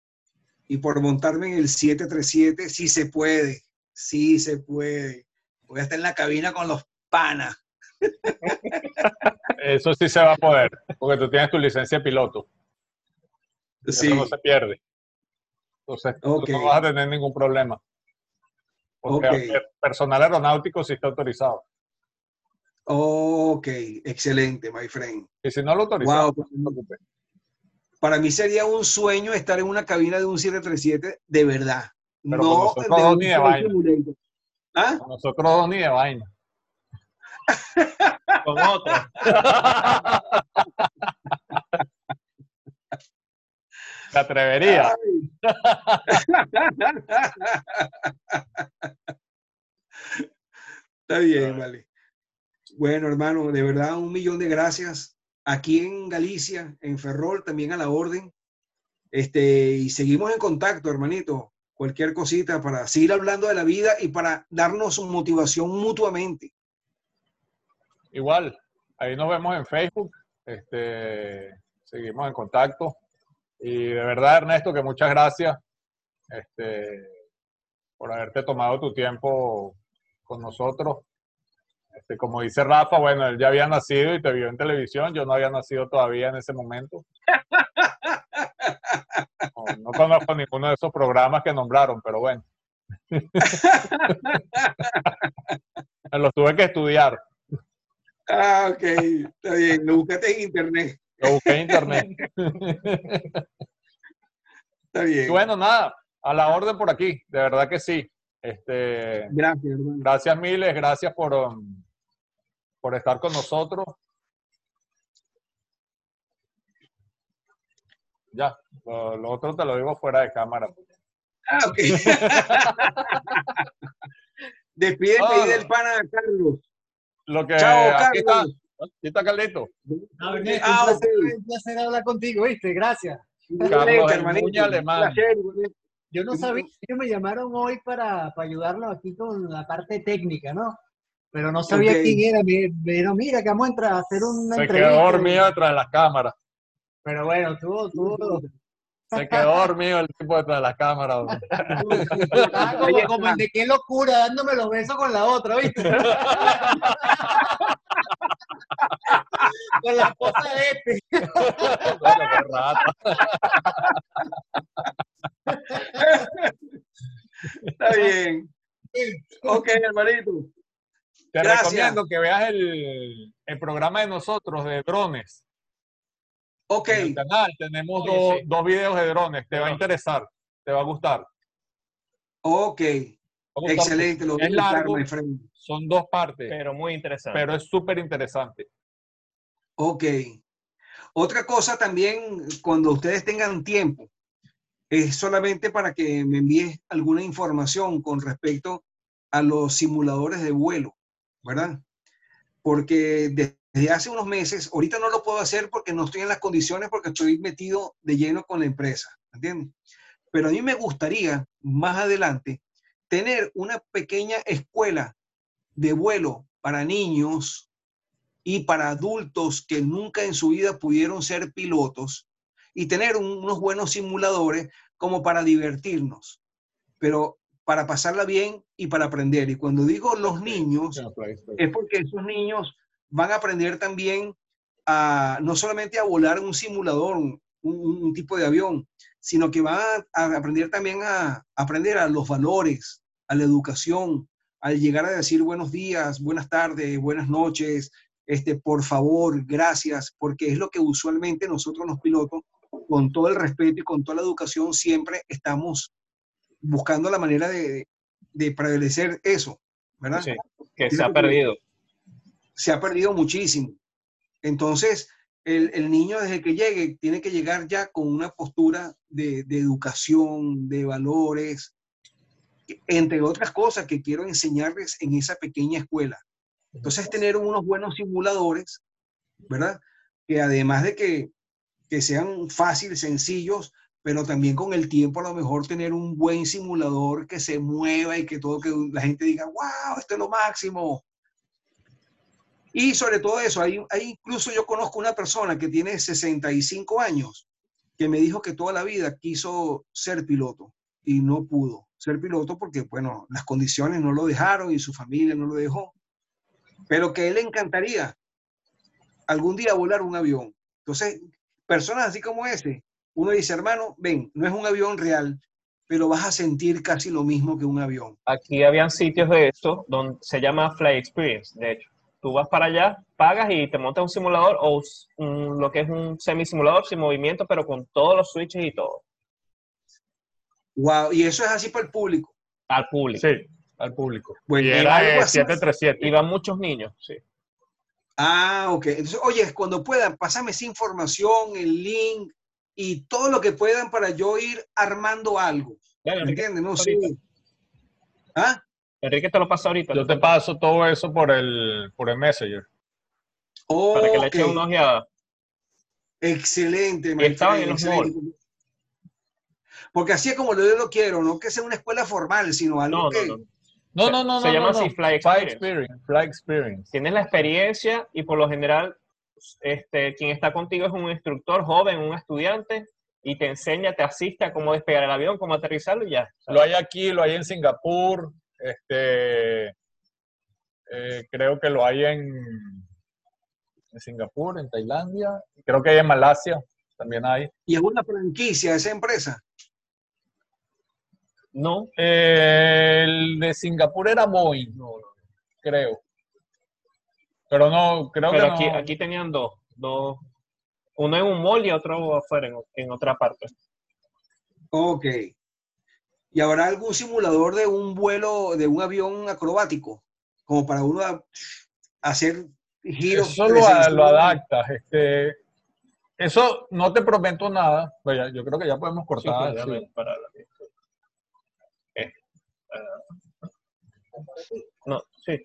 Y por montarme en el 737, sí se puede, sí se puede. Voy a estar en la cabina con los panas. Eso sí se va a poder, porque tú tienes tu licencia de piloto. Sí, Eso no se pierde. Entonces, tú no vas a tener ningún problema. Porque Ok. el personal aeronáutico sí está autorizado. ok, excelente, my friend. Y si no lo autorizado, Wow, no preocupe. para mí sería un sueño estar en una cabina de un 737 de verdad. Pero con no nosotros de dos ni de vaina. ¿Ah? Con nosotros dos ni de vaina. Con otro. ¿Te atrevería? Está bien, vale. Bueno, hermano, de verdad, un millón de gracias. Aquí en Galicia, en Ferrol, también a la orden. Este, y seguimos en contacto, hermanito. Cualquier cosita para seguir hablando de la vida y para darnos motivación mutuamente. Igual, ahí nos vemos en Facebook. Este, seguimos en contacto. Y de verdad, Ernesto, que muchas gracias este, por haberte tomado tu tiempo con nosotros. Este, como dice Rafa, bueno, él ya había nacido y te vio en televisión, yo no había nacido todavía en ese momento. No, no conozco ninguno de esos programas que nombraron, pero bueno. Los tuve que estudiar, Ah, ok, está bien. Lo buscaste en internet. Lo busqué en internet. Está bien. Y bueno, nada, a la orden por aquí, de verdad que sí. Este, Gracias, hermano. gracias miles, gracias por, um, por estar con nosotros. Ya, lo, lo otro te lo digo fuera de cámara. Ah, ok. Despídete Ah. del pana Carlos. Lo que Chao, Carlos. aquí está Carlito. Ah, Ernesto, Ah, un, placer, un placer hablar contigo, ¿viste? Gracias. Carlos. Muñe Alemán. Yo no sabía, ellos me llamaron hoy para, para ayudarlos aquí con la parte técnica, ¿no? Pero no sabía Ok. quién era. Me, pero mira, que vamos a entrar a hacer una Se entrevista. quedó dormido detrás de las cámaras. Pero bueno, tuvo, tuvo, Se quedó dormido el tipo detrás de las cámaras. estaba como, como el de qué locura, dándome los besos con la otra, ¿viste? con la esposa de este. Bueno, qué rata. Está bien. Ok, hermanito. Te Gracias. recomiendo que veas el, el programa de nosotros de drones. Ok, En el canal tenemos dos, sí. dos videos de drones. Te va a interesar. Te va a gustar. ok. Excelente. Lo voy a buscar, largo. my friend. Son dos partes, Pero muy interesante. pero es súper interesante. Ok. Otra cosa también, cuando ustedes tengan tiempo, es solamente para que me envíes alguna información con respecto a los simuladores de vuelo, ¿verdad? Porque desde hace unos meses, ahorita no lo puedo hacer porque no estoy en las condiciones, porque estoy metido de lleno con la empresa, ¿entiendes? Pero a mí me gustaría más adelante tener una pequeña escuela de vuelo para niños y para adultos que nunca en su vida pudieron ser pilotos y tener un- unos buenos simuladores como para divertirnos, pero para pasarla bien y para aprender. Y cuando digo los niños, es porque esos niños van a aprender también a no solamente a volar un simulador, un, un- un tipo de avión, sino que van a, a aprender también a, aprender a los valores, a la educación, al llegar a decir buenos días, buenas tardes, buenas noches, este, por favor, gracias, porque es lo que usualmente nosotros los pilotos, con todo el respeto y con toda la educación, siempre estamos buscando la manera de, de prevalecer eso, ¿verdad? Sí, que se ha perdido. se ha perdido muchísimo. Entonces, el, el niño desde que llegue tiene que llegar ya con una postura de, de educación, de valores, entre otras cosas que quiero enseñarles en esa pequeña escuela. Entonces, tener unos buenos simuladores, ¿verdad? Que además de que, que sean fáciles, sencillos, pero también con el tiempo a lo mejor tener un buen simulador que se mueva y que todo, que la gente diga, wow, esto es lo máximo. Y sobre todo eso, hay, hay incluso yo conozco una persona que tiene 65 años que me dijo que toda la vida quiso ser piloto y no pudo ser piloto porque, bueno, las condiciones no lo dejaron y su familia no lo dejó, pero que él encantaría algún día volar un avión. Entonces, personas así como ese, uno dice, hermano, ven, no es un avión real, pero vas a sentir casi lo mismo que un avión. Aquí habían sitios de eso donde se llama Fly Experience, de hecho. Tú vas para allá, pagas y te montas un simulador o un- lo que es un semisimulador sin movimiento, pero con todos los switches y todo, Wow, y eso es así para el público. al público. Sí, al público. Bueno, y y era algo de así- 737. Y van muchos niños, sí. Ah, ok. Entonces, oye, cuando puedan, pásame esa información, el link y todo lo que puedan para yo ir armando algo. ¿Me entiendes? No sé. ahorita. ¿Ah? Enrique te lo pasa ahorita. Yo te paso todo eso por el, por el Messenger. Para que le Ok. eches una ojeada. Excelente, estaban en los excelente. Porque así es como yo lo quiero, no que sea una escuela formal, sino algo No, que... no, no. No, Se- no, no, se no. llama no, así, no. Fly Fly Experience. Fly Experience. Tienes la experiencia y por lo general, este, quien está contigo es un instructor joven, un estudiante, y te enseña, te asiste a cómo despegar el avión, cómo aterrizarlo y ya. Lo hay aquí, lo hay en Singapur, este, eh, creo que lo hay en, en Singapur, en Tailandia, creo que hay en Malasia, también hay. Y es una franquicia de esa empresa. No, Eh, el de Singapur era Boeing, creo. Pero no, creo pero que aquí, no. aquí tenían dos, dos, uno en un mall y otro afuera, en, en otra parte. Ok. ¿Y habrá algún simulador de un vuelo, de un avión acrobático? Como para uno a- hacer giros. Eso lo, 360. lo adaptas. Este, eso no te prometo nada. Vaya, yo creo que ya podemos Sí, cortar. pues, sí. parar aquí. Eh, ah. No, sí.